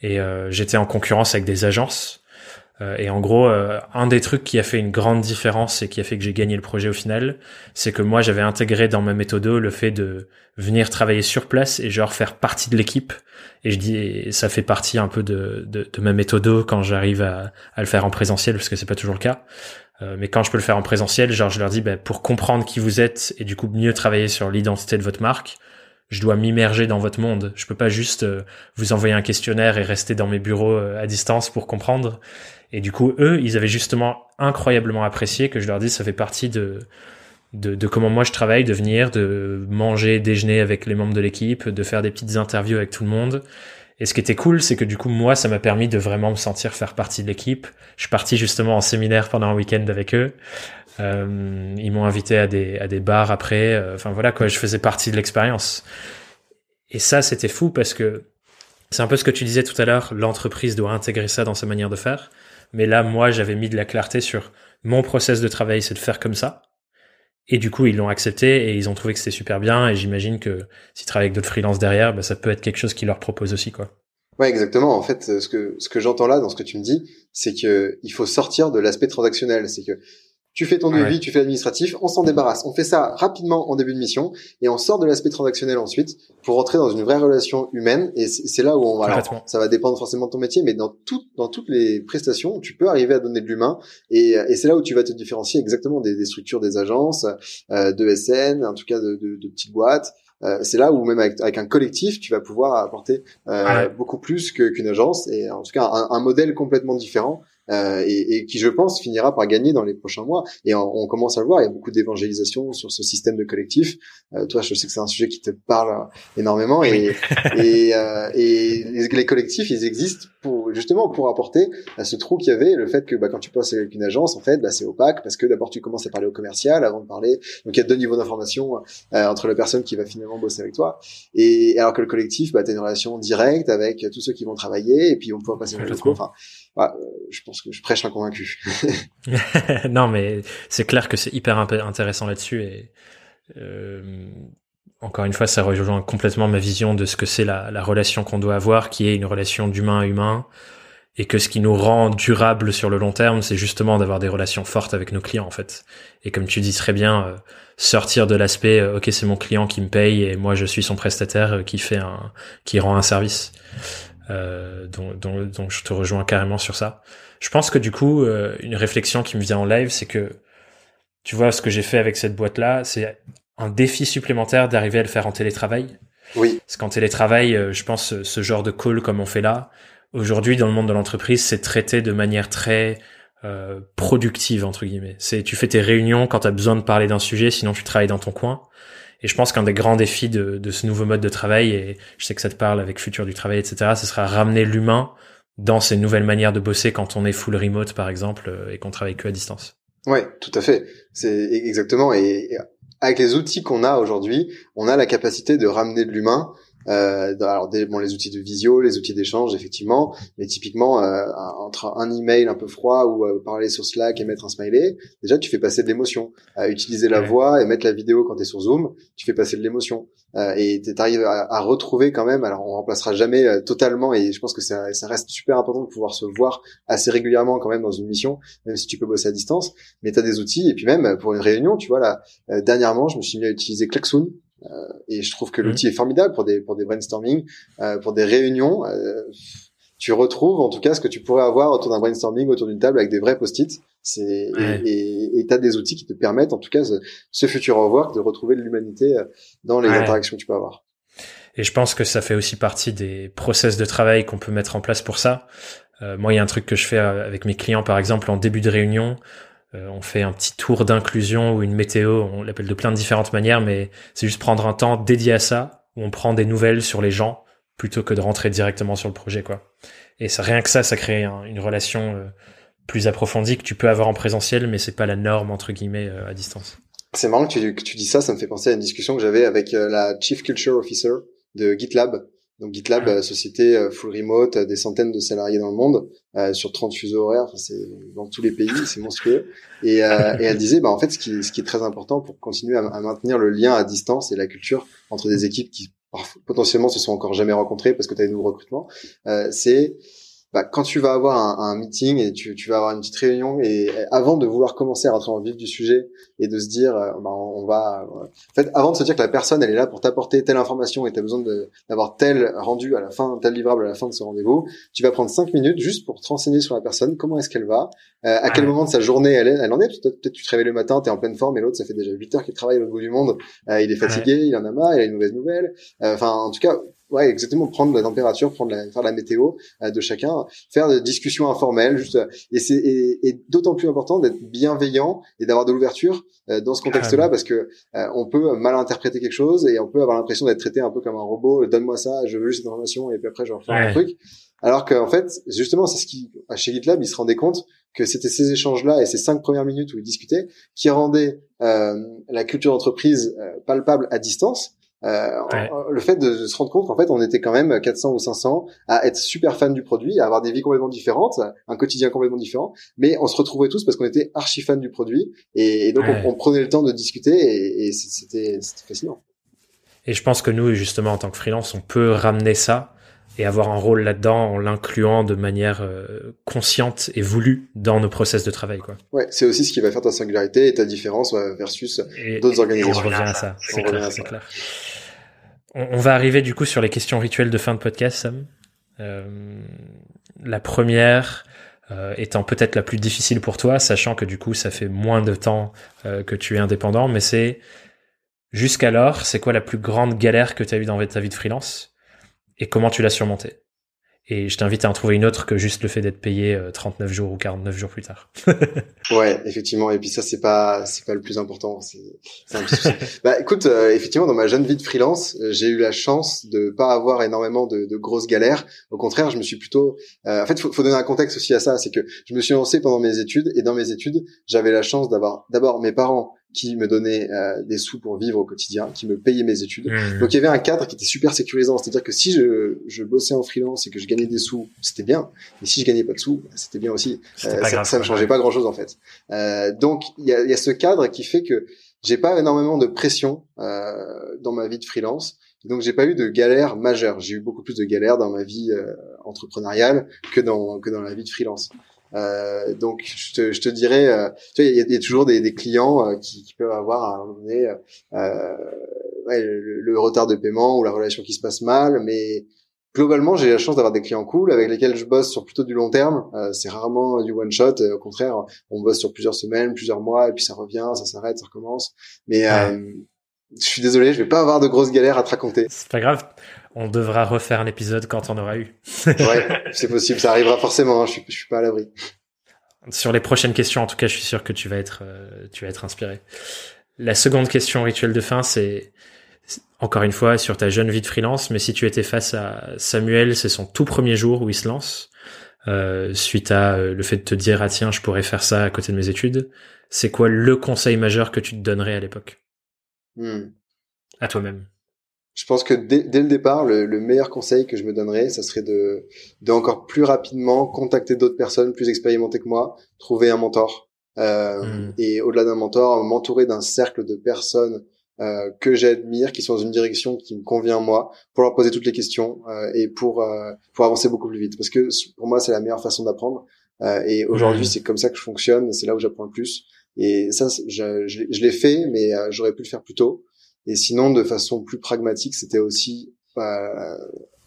et j'étais en concurrence avec des agences euh, et en gros, euh, un des trucs qui a fait une grande différence et qui a fait que j'ai gagné le projet au final, c'est que moi j'avais intégré dans ma méthode le fait de venir travailler sur place et genre faire partie de l'équipe. Et je dis, ça fait partie un peu de, de, de ma méthode quand j'arrive à, à, le faire en présentiel, parce que c'est pas toujours le cas. Euh, mais quand je peux le faire en présentiel, genre je leur dis, bah, pour comprendre qui vous êtes et du coup mieux travailler sur l'identité de votre marque, je dois m'immerger dans votre monde. Je peux pas juste vous envoyer un questionnaire et rester dans mes bureaux à distance pour comprendre. Et du coup, eux, ils avaient justement incroyablement apprécié que je leur dise ça fait partie de, de, de, comment moi je travaille, de venir, de manger, déjeuner avec les membres de l'équipe, de faire des petites interviews avec tout le monde. Et ce qui était cool, c'est que du coup, moi, ça m'a permis de vraiment me sentir faire partie de l'équipe. Je suis parti justement en séminaire pendant un week-end avec eux. Euh, ils m'ont invité à des, à des bars après. Euh, enfin voilà quoi, je faisais partie de l'expérience. Et ça, c'était fou parce que c'est un peu ce que tu disais tout à l'heure, l'entreprise doit intégrer ça dans sa manière de faire. Mais là, moi, j'avais mis de la clarté sur mon process de travail, c'est de faire comme ça. Et du coup, ils l'ont accepté et ils ont trouvé que c'était super bien. Et j'imagine que s'ils travaillent avec d'autres freelances derrière, bah, ça peut être quelque chose qui leur propose aussi, quoi. Ouais, exactement. En fait, ce que ce que j'entends là dans ce que tu me dis, c'est que il faut sortir de l'aspect transactionnel. C'est que tu fais ton devis, tu fais l'administratif, on s'en débarrasse. On fait ça rapidement en début de mission et on sort de l'aspect transactionnel ensuite pour rentrer dans une vraie relation humaine. Et c'est là où on va. ça va dépendre forcément de ton métier, mais dans tout, dans toutes les prestations, tu peux arriver à donner de l'humain. Et, et c'est là où tu vas te différencier exactement des, des structures des agences, euh, de SN, en tout cas de, de, de petites boîtes. Euh, c'est là où même avec, avec, un collectif, tu vas pouvoir apporter euh, beaucoup plus qu'une agence et en tout cas un, un modèle complètement différent euh, et, et, qui, je pense, finira par gagner dans les prochains mois. Et on, commence à le voir, il y a beaucoup d'évangélisation sur ce système de collectif. Euh, toi, je sais que c'est un sujet qui te parle énormément. Et, et, euh, et les, collectifs, ils existent pour justement pour apporter à ce trou qu'il y avait, le fait que bah, quand tu passes avec une agence, en fait, bah, c'est opaque parce que d'abord tu commences à parler au commercial avant de parler. Donc il y a deux niveaux d'information euh, entre la personne qui va finalement bosser avec toi. Et alors que le collectif, bah, tu as une relation directe avec tous ceux qui vont travailler et puis on peut passer le Enfin, bah, je pense que je prêche un convaincu. non, mais c'est clair que c'est hyper intéressant là-dessus et euh, encore une fois, ça rejoint complètement ma vision de ce que c'est la, la, relation qu'on doit avoir, qui est une relation d'humain à humain, et que ce qui nous rend durable sur le long terme, c'est justement d'avoir des relations fortes avec nos clients en fait. Et comme tu dis très bien, euh, sortir de l'aspect euh, ok c'est mon client qui me paye et moi je suis son prestataire qui fait un qui rend un service. Euh, donc, donc, je te rejoins carrément sur ça. Je pense que du coup, euh, une réflexion qui me vient en live, c'est que tu vois ce que j'ai fait avec cette boîte là, c'est un défi supplémentaire d'arriver à le faire en télétravail. Oui. Parce qu'en télétravail, euh, je pense ce genre de call comme on fait là, aujourd'hui dans le monde de l'entreprise, c'est traité de manière très euh, productive entre guillemets. C'est tu fais tes réunions quand tu as besoin de parler d'un sujet, sinon tu travailles dans ton coin. Et je pense qu'un des grands défis de, de, ce nouveau mode de travail, et je sais que ça te parle avec Futur du travail, etc., ce sera ramener l'humain dans ces nouvelles manières de bosser quand on est full remote, par exemple, euh, et qu'on travaille que à distance. Ouais, tout à fait. C'est exactement. Et avec les outils qu'on a aujourd'hui, on a la capacité de ramener de l'humain euh, alors des, bon, les outils de visio, les outils d'échange, effectivement, mais typiquement euh, entre un email un peu froid ou euh, parler sur Slack et mettre un smiley, déjà tu fais passer de l'émotion. utiliser la voix et mettre la vidéo quand tu es sur Zoom, tu fais passer de l'émotion. Euh, et tu arrives à, à, retrouver quand même. Alors on remplacera jamais euh, totalement, et je pense que ça, ça reste super important de pouvoir se voir assez régulièrement quand même dans une mission, même si tu peux bosser à distance. Mais tu as des outils, et puis même pour une réunion, tu vois là, dernièrement, je me suis mis à utiliser Klaxoon euh, et je trouve que mmh. l'outil est formidable pour des pour des brainstorming, euh, pour des réunions. Euh, tu retrouves en tout cas ce que tu pourrais avoir autour d'un brainstorming, autour d'une table avec des vrais post-it. C'est et tu as des outils qui te permettent en tout cas ce, ce futur work de retrouver de l'humanité dans les interactions que tu peux avoir. Et je pense que ça fait aussi partie des process de travail qu'on peut mettre en place pour ça. Euh, moi, il y a un truc que je fais euh, avec mes clients, par exemple, en début de réunion. Euh, on fait un petit tour d'inclusion ou une météo, on l'appelle de plein de différentes manières, mais c'est juste prendre un temps dédié à ça, où on prend des nouvelles sur les gens, plutôt que de rentrer directement sur le projet, quoi. Et ça, rien que ça, ça crée une relation plus approfondie que tu peux avoir en présentiel, mais c'est pas la norme entre guillemets à distance. C'est marrant que tu, que tu dis ça, ça me fait penser à une discussion que j'avais avec la Chief Culture Officer de GitLab, donc GitLab, euh, société euh, full remote, euh, des centaines de salariés dans le monde, sur 30 fuseaux horaires, c'est dans tous les pays, c'est monstrueux. Et, et, elle disait, bah en fait, ce qui, ce qui est très important pour continuer à, maintenir le lien à distance et la culture entre des équipes qui potentiellement se sont encore jamais rencontrées parce que tu as des nouveaux recrutements, c'est bah, quand tu vas avoir un, un meeting et tu, tu, vas avoir une petite réunion et, avant de vouloir commencer à rentrer en vif du sujet et de se dire euh, bah, on va en fait avant de se dire que la personne elle est là pour t'apporter telle information et tu as besoin d'avoir tel rendu à la fin tel livrable à la fin de ce rendez-vous tu vas prendre cinq minutes juste pour te renseigner sur la personne comment est-ce qu'elle va euh, à quel moment de sa journée elle, est, elle en est peut-être tu te réveilles le matin tu es en pleine forme et l'autre ça fait déjà 8 heures qu'il travaille au bout du monde euh, il est fatigué il en a marre il a une mauvaise nouvelle. Enfin en tout cas ouais, exactement, prendre la température, prendre la, faire la météo euh, de chacun, faire des discussions informelles, juste, euh, et c'est et, et d'autant plus important d'être bienveillant et d'avoir de l'ouverture euh, dans ce contexte-là, parce que on peut mal interpréter quelque chose et on peut avoir l'impression d'être traité un peu comme un robot. Donne-moi ça, je veux cette information et puis après je vais refaire un truc. Alors qu'en fait, justement, c'est ce qui chez GitLab, il se rendait compte que c'était ces échanges-là et ces cinq premières minutes où ils discutaient qui rendaient la culture d'entreprise palpable à distance euh, le fait de se rendre compte qu'en fait on était quand même 400 ou 500 à être super fans du produit, à avoir des vies complètement différentes, un quotidien complètement différent, mais on se retrouvait tous parce qu'on était archi fans du produit. Et, donc on, prenait le temps de discuter et, et c'était fascinant. Et je pense que nous justement en tant que freelance on peut ramener ça et avoir un rôle là-dedans en l'incluant de manière euh, consciente et voulue dans nos process de travail quoi. Ouais, c'est aussi ce qui va faire ta singularité et ta différence versus d'autres organisations. on revient à ça, c'est clair, clair. On, va arriver du coup sur les questions rituelles de fin de podcast, Sam. Euh, la première euh, étant peut-être la plus difficile pour toi, sachant que du coup ça fait moins de temps que tu es indépendant, mais c'est jusqu'alors, c'est quoi la plus grande galère que tu as eue dans ta vie de freelance? Et comment tu l'as surmontée et je t'invite à en trouver une autre que juste le fait d'être payé 39 euh, jours ou 49 jours plus tard. ouais, effectivement. Et puis ça, c'est pas, c'est pas le plus important. C'est, bah, écoute, euh, effectivement, dans ma jeune vie de freelance, euh, j'ai eu la chance de pas avoir énormément de, de grosses galères. Au contraire, je me suis plutôt, en fait, faut, faut donner un contexte aussi à ça. C'est que je me suis lancé pendant mes études et dans mes études, j'avais la chance d'avoir d'abord mes parents qui me donnait euh, des sous pour vivre au quotidien, qui me payait mes études. Mmh. Donc il y avait un cadre qui était super sécurisant, c'est-à-dire que si je, je bossais en freelance et que je gagnais des sous, c'était bien. Mais si je gagnais pas de sous, c'était bien aussi. Euh, ça, ça, me changeait pas grand-chose en fait. Euh, donc il y a, y a, ce cadre qui fait que j'ai pas énormément de pression euh, dans ma vie de freelance. Donc j'ai pas eu de galères majeures. J'ai eu beaucoup plus de galères dans ma vie euh, entrepreneuriale que dans que dans la vie de freelance. Euh, donc je te, je te dirais, euh, tu vois, il y, a, toujours des, des clients euh, qui, qui, peuvent avoir à un moment donné euh, ouais, le, retard de paiement ou la relation qui se passe mal, mais globalement j'ai la chance d'avoir des clients cool avec lesquels je bosse sur plutôt du long terme. c'est rarement du one shot, au contraire, on bosse sur plusieurs semaines, plusieurs mois, et puis ça revient, ça s'arrête, ça recommence. Mais je suis désolé, je vais pas avoir de grosses galères à te raconter. C'est pas grave on devra refaire l'épisode quand on aura eu. ouais, c'est possible, ça arrivera forcément. Hein, je, suis, je suis pas à l'abri. Sur les prochaines questions, en tout cas, je suis sûr que tu vas être, euh, tu vas être inspiré. La seconde question rituelle de fin, c'est encore une fois sur ta jeune vie de freelance, mais si tu étais face à Samuel, c'est son tout premier jour où il se lance, euh, suite à euh, le fait de te dire ah tiens, je pourrais faire ça à côté de mes études. C'est quoi le conseil majeur que tu te donnerais à l'époque? Hmm. À toi-même je pense que dès, le départ, le, meilleur conseil que je me donnerais, ça serait de, de encore plus rapidement contacter d'autres personnes plus expérimentées que moi, trouver un mentor. Euh, hmm. Et au-delà d'un mentor, m'entourer d'un cercle de personnes euh, que j'admire, qui sont dans une direction qui me convient moi, pour leur poser toutes les questions euh, et pour euh, pour avancer beaucoup plus vite. Parce que pour moi, c'est la meilleure façon d'apprendre. Euh, et aujourd'hui, hmm. c'est comme ça que je fonctionne. C'est là où j'apprends le plus. Et ça, je, je, je l'ai fait, mais euh, j'aurais pu le faire plus tôt. Et sinon, de façon plus pragmatique, c'était aussi bah,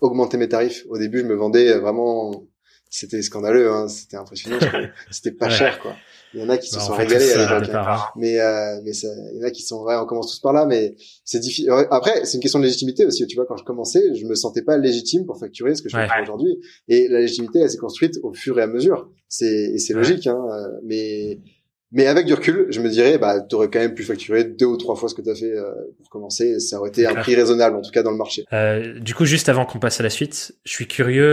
augmenter mes tarifs. Au début, je me vendais vraiment, c'était scandaleux, hein, c'était impressionnant, c'était pas cher, quoi. Il y en a qui se Bah, on sont fait régalés à l'époque. hein. Mais euh, mais ça, il y en a qui sont ouais, on commence tous par là, mais c'est difficile. Après, c'est une question de légitimité aussi. Tu vois, quand je commençais, je me sentais pas légitime pour facturer ce que je Ouais. fais aujourd'hui. Et la légitimité, elle s'est construite au fur et à mesure. C'est et c'est Ouais. logique, hein. euh, Mais mais avec du recul, je me dirais, bah, t'aurais quand même pu facturer deux ou trois fois ce que t'as fait euh, pour commencer. Ça aurait été un prix raisonnable, en tout cas dans le marché. Euh, du coup, juste avant qu'on passe à la suite, je suis curieux.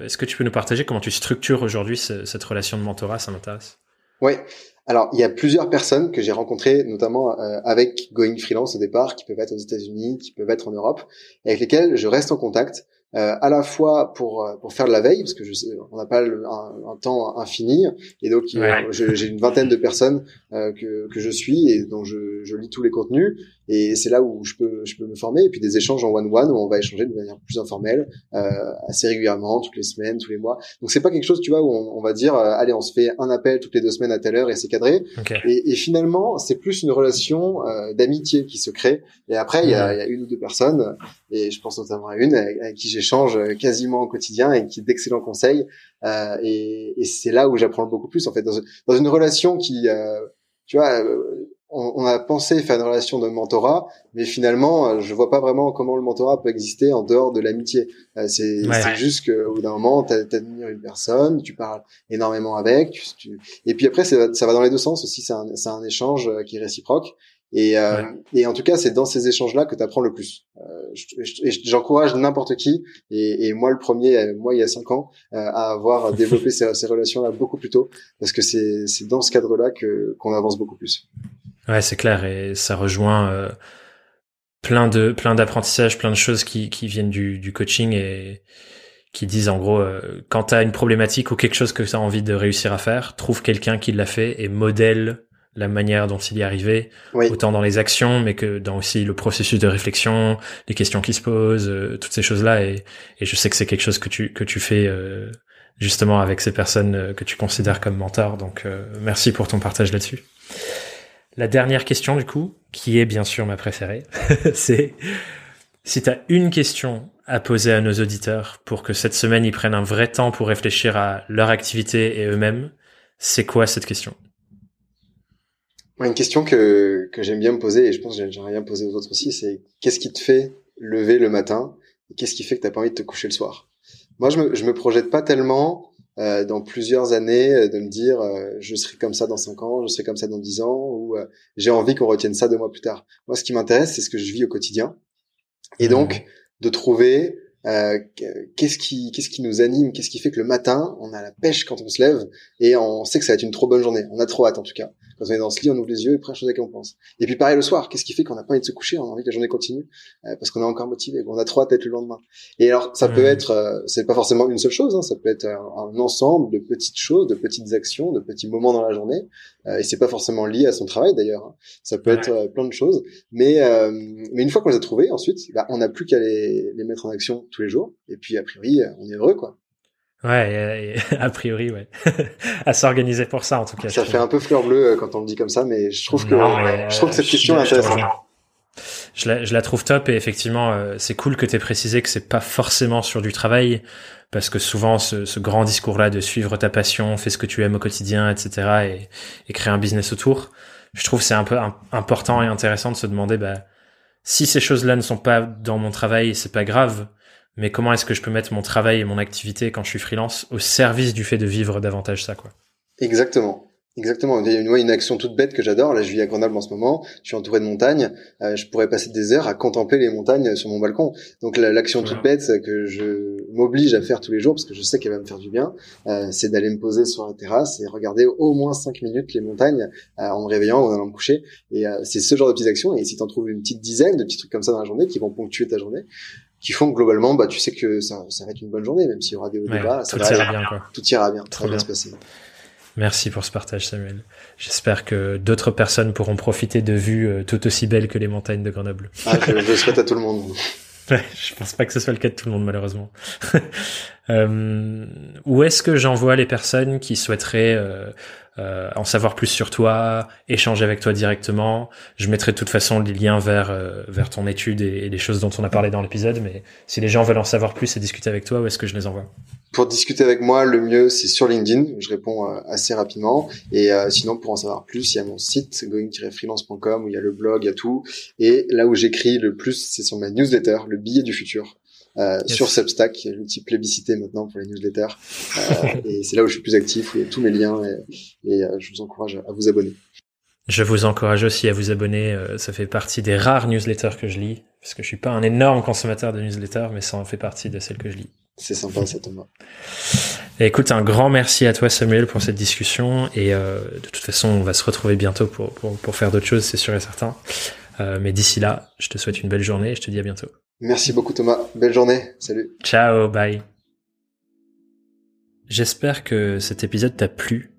euh, Est-ce que tu peux nous partager comment tu structures aujourd'hui ce- cette relation de mentorat? Ça m'intéresse. Ouais. Alors, il y a plusieurs personnes que j'ai rencontrées, notamment euh, avec Going Freelance au départ, qui peuvent être aux États-Unis, qui peuvent être en Europe, et avec lesquelles je reste en contact, euh, à la fois pour euh, pour faire de la veille, parce que je sais, on n'a pas le- un, un temps infini, et donc Ouais. j'ai une vingtaine de personnes euh, que que je suis et dont je, je lis tous les contenus, et c'est là où je peux je peux me former, et puis des échanges en one one où on va échanger de manière plus informelle, euh, assez régulièrement, toutes les semaines, tous les mois. Donc c'est pas quelque chose, tu vois, où on, on va dire, euh, allez, on se fait un appel toutes les deux semaines à telle heure et c'est cadré. Et, et finalement, c'est plus une relation euh, d'amitié qui se crée. Et après, il y, a, y a une ou deux personnes, et je pense notamment à une avec, avec qui j'échange quasiment au quotidien et qui d'excellents conseils. Euh, et et c'est là où j'apprends beaucoup plus en fait dans, dans une relation qui, euh, tu vois. euh, on, on a pensé faire une relation de mentorat, mais finalement, euh, je vois pas vraiment comment le mentorat peut exister en dehors de l'amitié. Euh, c'est Ouais. juste qu'au bout d'un moment, t'a- t'admires une personne, tu parles énormément avec, tu, et puis après, ça va, ça va dans les deux sens aussi. C'est un, un échange euh, qui est réciproque. Et, euh, et en tout cas, c'est dans ces échanges-là que tu apprends le plus. Euh, je- je- et j'encourage n'importe qui, et, et moi le premier, euh, moi il y a cinq ans, euh, à avoir développé ces, ces relations-là beaucoup plus tôt, parce que c'est c'est dans ce cadre-là que qu'on avance beaucoup plus. Ouais, c'est clair et ça rejoint euh, plein de plein d'apprentissages, plein de choses qui qui viennent du du coaching et qui disent en gros euh, quand tu as une problématique ou quelque chose que tu as envie de réussir à faire, trouve quelqu'un qui l'a fait et modèle la manière dont il y est arrivé, Oui. autant dans les actions, mais que dans aussi le processus de réflexion, les questions qui se posent, euh, toutes ces choses-là. Et, et je sais que c'est quelque chose que tu que tu fais euh, justement avec ces personnes euh, que tu considères comme mentors. Donc euh, merci pour ton partage là-dessus. La dernière question du coup, qui est bien sûr ma préférée, c'est si tu as une question à poser à nos auditeurs pour que cette semaine ils prennent un vrai temps pour réfléchir à leur activité et eux-mêmes, c'est quoi cette question? Une question que, que j'aime bien me poser, et je pense que j'aimerais bien poser aux autres aussi, c'est qu'est-ce qui te fait lever le matin et Qu'est-ce qui fait que t'as pas envie de te coucher le soir? Moi, je me, je me projette pas tellement euh, dans plusieurs années euh, de me dire euh, je serai comme ça dans cinq ans, je serai comme ça dans dix ans, ou euh, j'ai envie qu'on retienne ça deux mois plus tard. Moi, ce qui m'intéresse, c'est ce que je vis au quotidien, et donc de trouver euh, qu'est-ce qui qu'est-ce qui nous anime, qu'est-ce qui fait que le matin on a la pêche quand on se lève et on sait que ça va être une trop bonne journée. On a trop hâte en tout cas. Quand on est dans ce lit, on ouvre les yeux et première chose à laquelle on pense. Et puis pareil le soir, qu'est-ce qui fait qu'on n'a pas envie de se coucher, on a envie que la journée continue euh, parce qu'on est encore motivé, on a trop hâte d'être le lendemain. Et alors ça peut être, euh, c'est pas forcément une seule chose, hein, ça peut être un, un ensemble de petites choses, de petites actions, de petits moments dans la journée. Euh, et c'est pas forcément lié à son travail d'ailleurs. hein. Ça peut Ouais. être euh, plein de choses. Mais euh, mais une fois qu'on les a trouvés, ensuite, bah, on n'a plus qu'à les, les mettre en action tous les jours. Et puis a priori, euh, on est heureux quoi. Ouais, et- et a priori, ouais. à s'organiser pour ça, en tout cas. Ça fait trouve. un peu fleur bleue euh, quand on le dit comme ça, mais je trouve que Non, mais, je trouve que cette euh, question est intéressante. Je la, je la trouve top et effectivement, euh, c'est cool que tu aies précisé que c'est pas forcément sur du travail parce que souvent ce, ce grand discours-là de suivre ta passion, fais ce que tu aimes au quotidien, etc. et, et créer un business autour, je trouve que c'est un peu im- important et intéressant de se demander bah, si ces choses-là ne sont pas dans mon travail, c'est pas grave, mais comment est-ce que je peux mettre mon travail et mon activité quand je suis freelance au service du fait de vivre davantage ça, quoi? Exactement. Exactement. Il y a une, une action toute bête que j'adore. Là, je vis à Grenoble en ce moment. Je suis entouré de montagnes. Euh, je pourrais passer des heures à contempler les montagnes sur mon balcon. Donc, la- l'action toute bête que je m'oblige à faire tous les jours parce que je sais qu'elle va me faire du bien, euh, c'est d'aller me poser sur la terrasse et regarder au moins cinq minutes les montagnes euh, en me réveillant ou en allant me coucher. Et c'est ce genre de petites actions. Et si tu en trouves une petite dizaine de petits trucs comme ça dans la journée qui vont ponctuer ta journée, qui font que globalement, bah, tu sais que ça, ça va être une bonne journée, même s'il y aura des hauts Ouais, bas. Ça tout va ira bien, quoi. Tout ira bien. Trop Ça va bien bien. se passer. Merci pour ce partage, Samuel. J'espère que d'autres personnes pourront profiter de vues euh, tout aussi belles que les montagnes de Grenoble. Ah, je, je le souhaite à tout le monde. Ouais, je pense pas que ce soit le cas de tout le monde, malheureusement. euh, où est-ce que j'envoie les personnes qui souhaiteraient euh, euh, en savoir plus sur toi, échanger avec toi directement. Je mettrai de toute façon les liens vers euh, vers ton étude et, les choses dont on a parlé dans l'épisode. Mais si les gens veulent en savoir plus et discuter avec toi, où est-ce que je les envoie? Pour discuter avec moi, le mieux c'est sur LinkedIn. Je réponds euh, assez rapidement. Et sinon, pour en savoir plus, il y a mon site going-freelance.com où il y a le blog, il y a tout. Et là où j'écris le plus, c'est sur ma newsletter, le billet du futur. Euh, sur Substack, l'outil plébiscité maintenant pour les newsletters. Euh, et c'est là où je suis plus actif, où il y a tous mes liens et, et euh, je vous encourage à vous abonner. Je vous encourage aussi à vous abonner. Euh, ça fait partie des rares newsletters que je lis, parce que je suis pas un énorme consommateur de newsletters, mais ça en fait partie de celles que je lis. C'est sympa, ça, Thomas. écoute, un grand merci à toi, Samuel, pour cette discussion. Et euh, de toute façon, on va se retrouver bientôt pour, pour, pour faire d'autres choses, c'est sûr et certain. Euh, mais d'ici là, je te souhaite une belle journée et je te dis à bientôt. Merci beaucoup Thomas. Belle journée. Salut. Ciao, bye. J'espère que cet épisode t'a plu.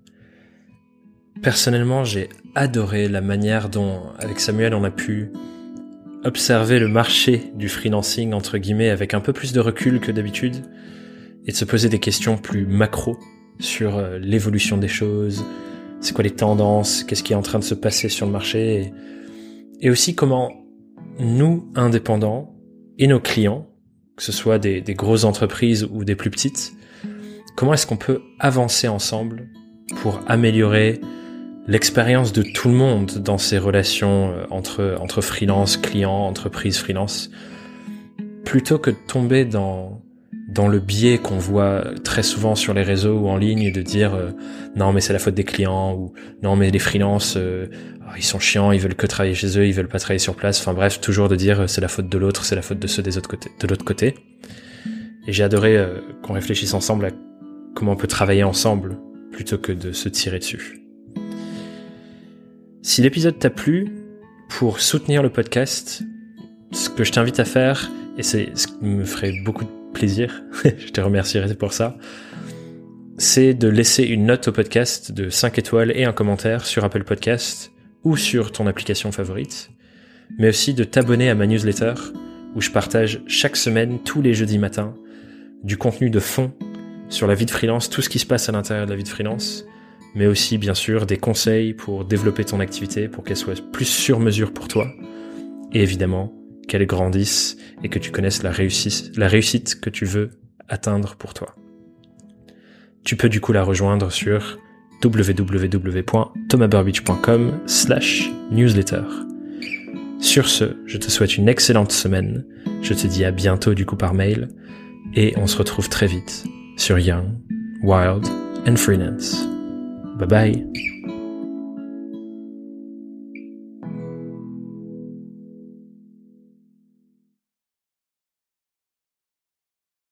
Personnellement, j'ai adoré la manière dont, avec Samuel, on a pu observer le marché du freelancing, entre guillemets, avec un peu plus de recul que d'habitude, et de se poser des questions plus macro sur euh, l'évolution des choses, c'est quoi les tendances, qu'est-ce qui est en train de se passer sur le marché, et, et aussi comment nous, indépendants, et nos clients, que ce soit des, des grosses entreprises ou des plus petites, comment est-ce qu'on peut avancer ensemble pour améliorer l'expérience de tout le monde dans ces relations euh, entre, entre freelance, client, entreprise, freelance, plutôt que de tomber dans, dans le biais qu'on voit très souvent sur les réseaux ou en ligne de dire euh, non mais c'est la faute des clients ou non mais les freelances euh, ils sont chiants, ils veulent que travailler chez eux, ils veulent pas travailler sur place. Enfin bref, toujours de dire euh, c'est la faute de l'autre, c'est la faute de ceux des autres côtés, de l'autre côté. Et j'ai adoré qu'on réfléchisse ensemble à comment on peut travailler ensemble plutôt que de se tirer dessus. Si l'épisode t'a plu, pour soutenir le podcast, ce que je t'invite à faire, et c'est ce qui me ferait beaucoup de plaisir, je te remercierai pour ça, c'est de laisser une note au podcast de 5 étoiles et un commentaire sur Apple Podcast sur ton application favorite, mais aussi de t'abonner à ma newsletter où je partage chaque semaine, tous les jeudis matins, du contenu de fond sur la vie de freelance, tout ce qui se passe à l'intérieur de la vie de freelance, mais aussi bien sûr des conseils pour développer ton activité, pour qu'elle soit plus sur mesure pour toi, et évidemment qu'elle grandisse et que tu connaisses la réussite que tu veux atteindre pour toi. Tu peux du coup la rejoindre sur www.thomasburbidge.com slash newsletter. Sur ce, je te souhaite une excellente semaine. Je te dis à bientôt du coup par mail et on se retrouve très vite sur Young, Wild and Freelance. Bye bye.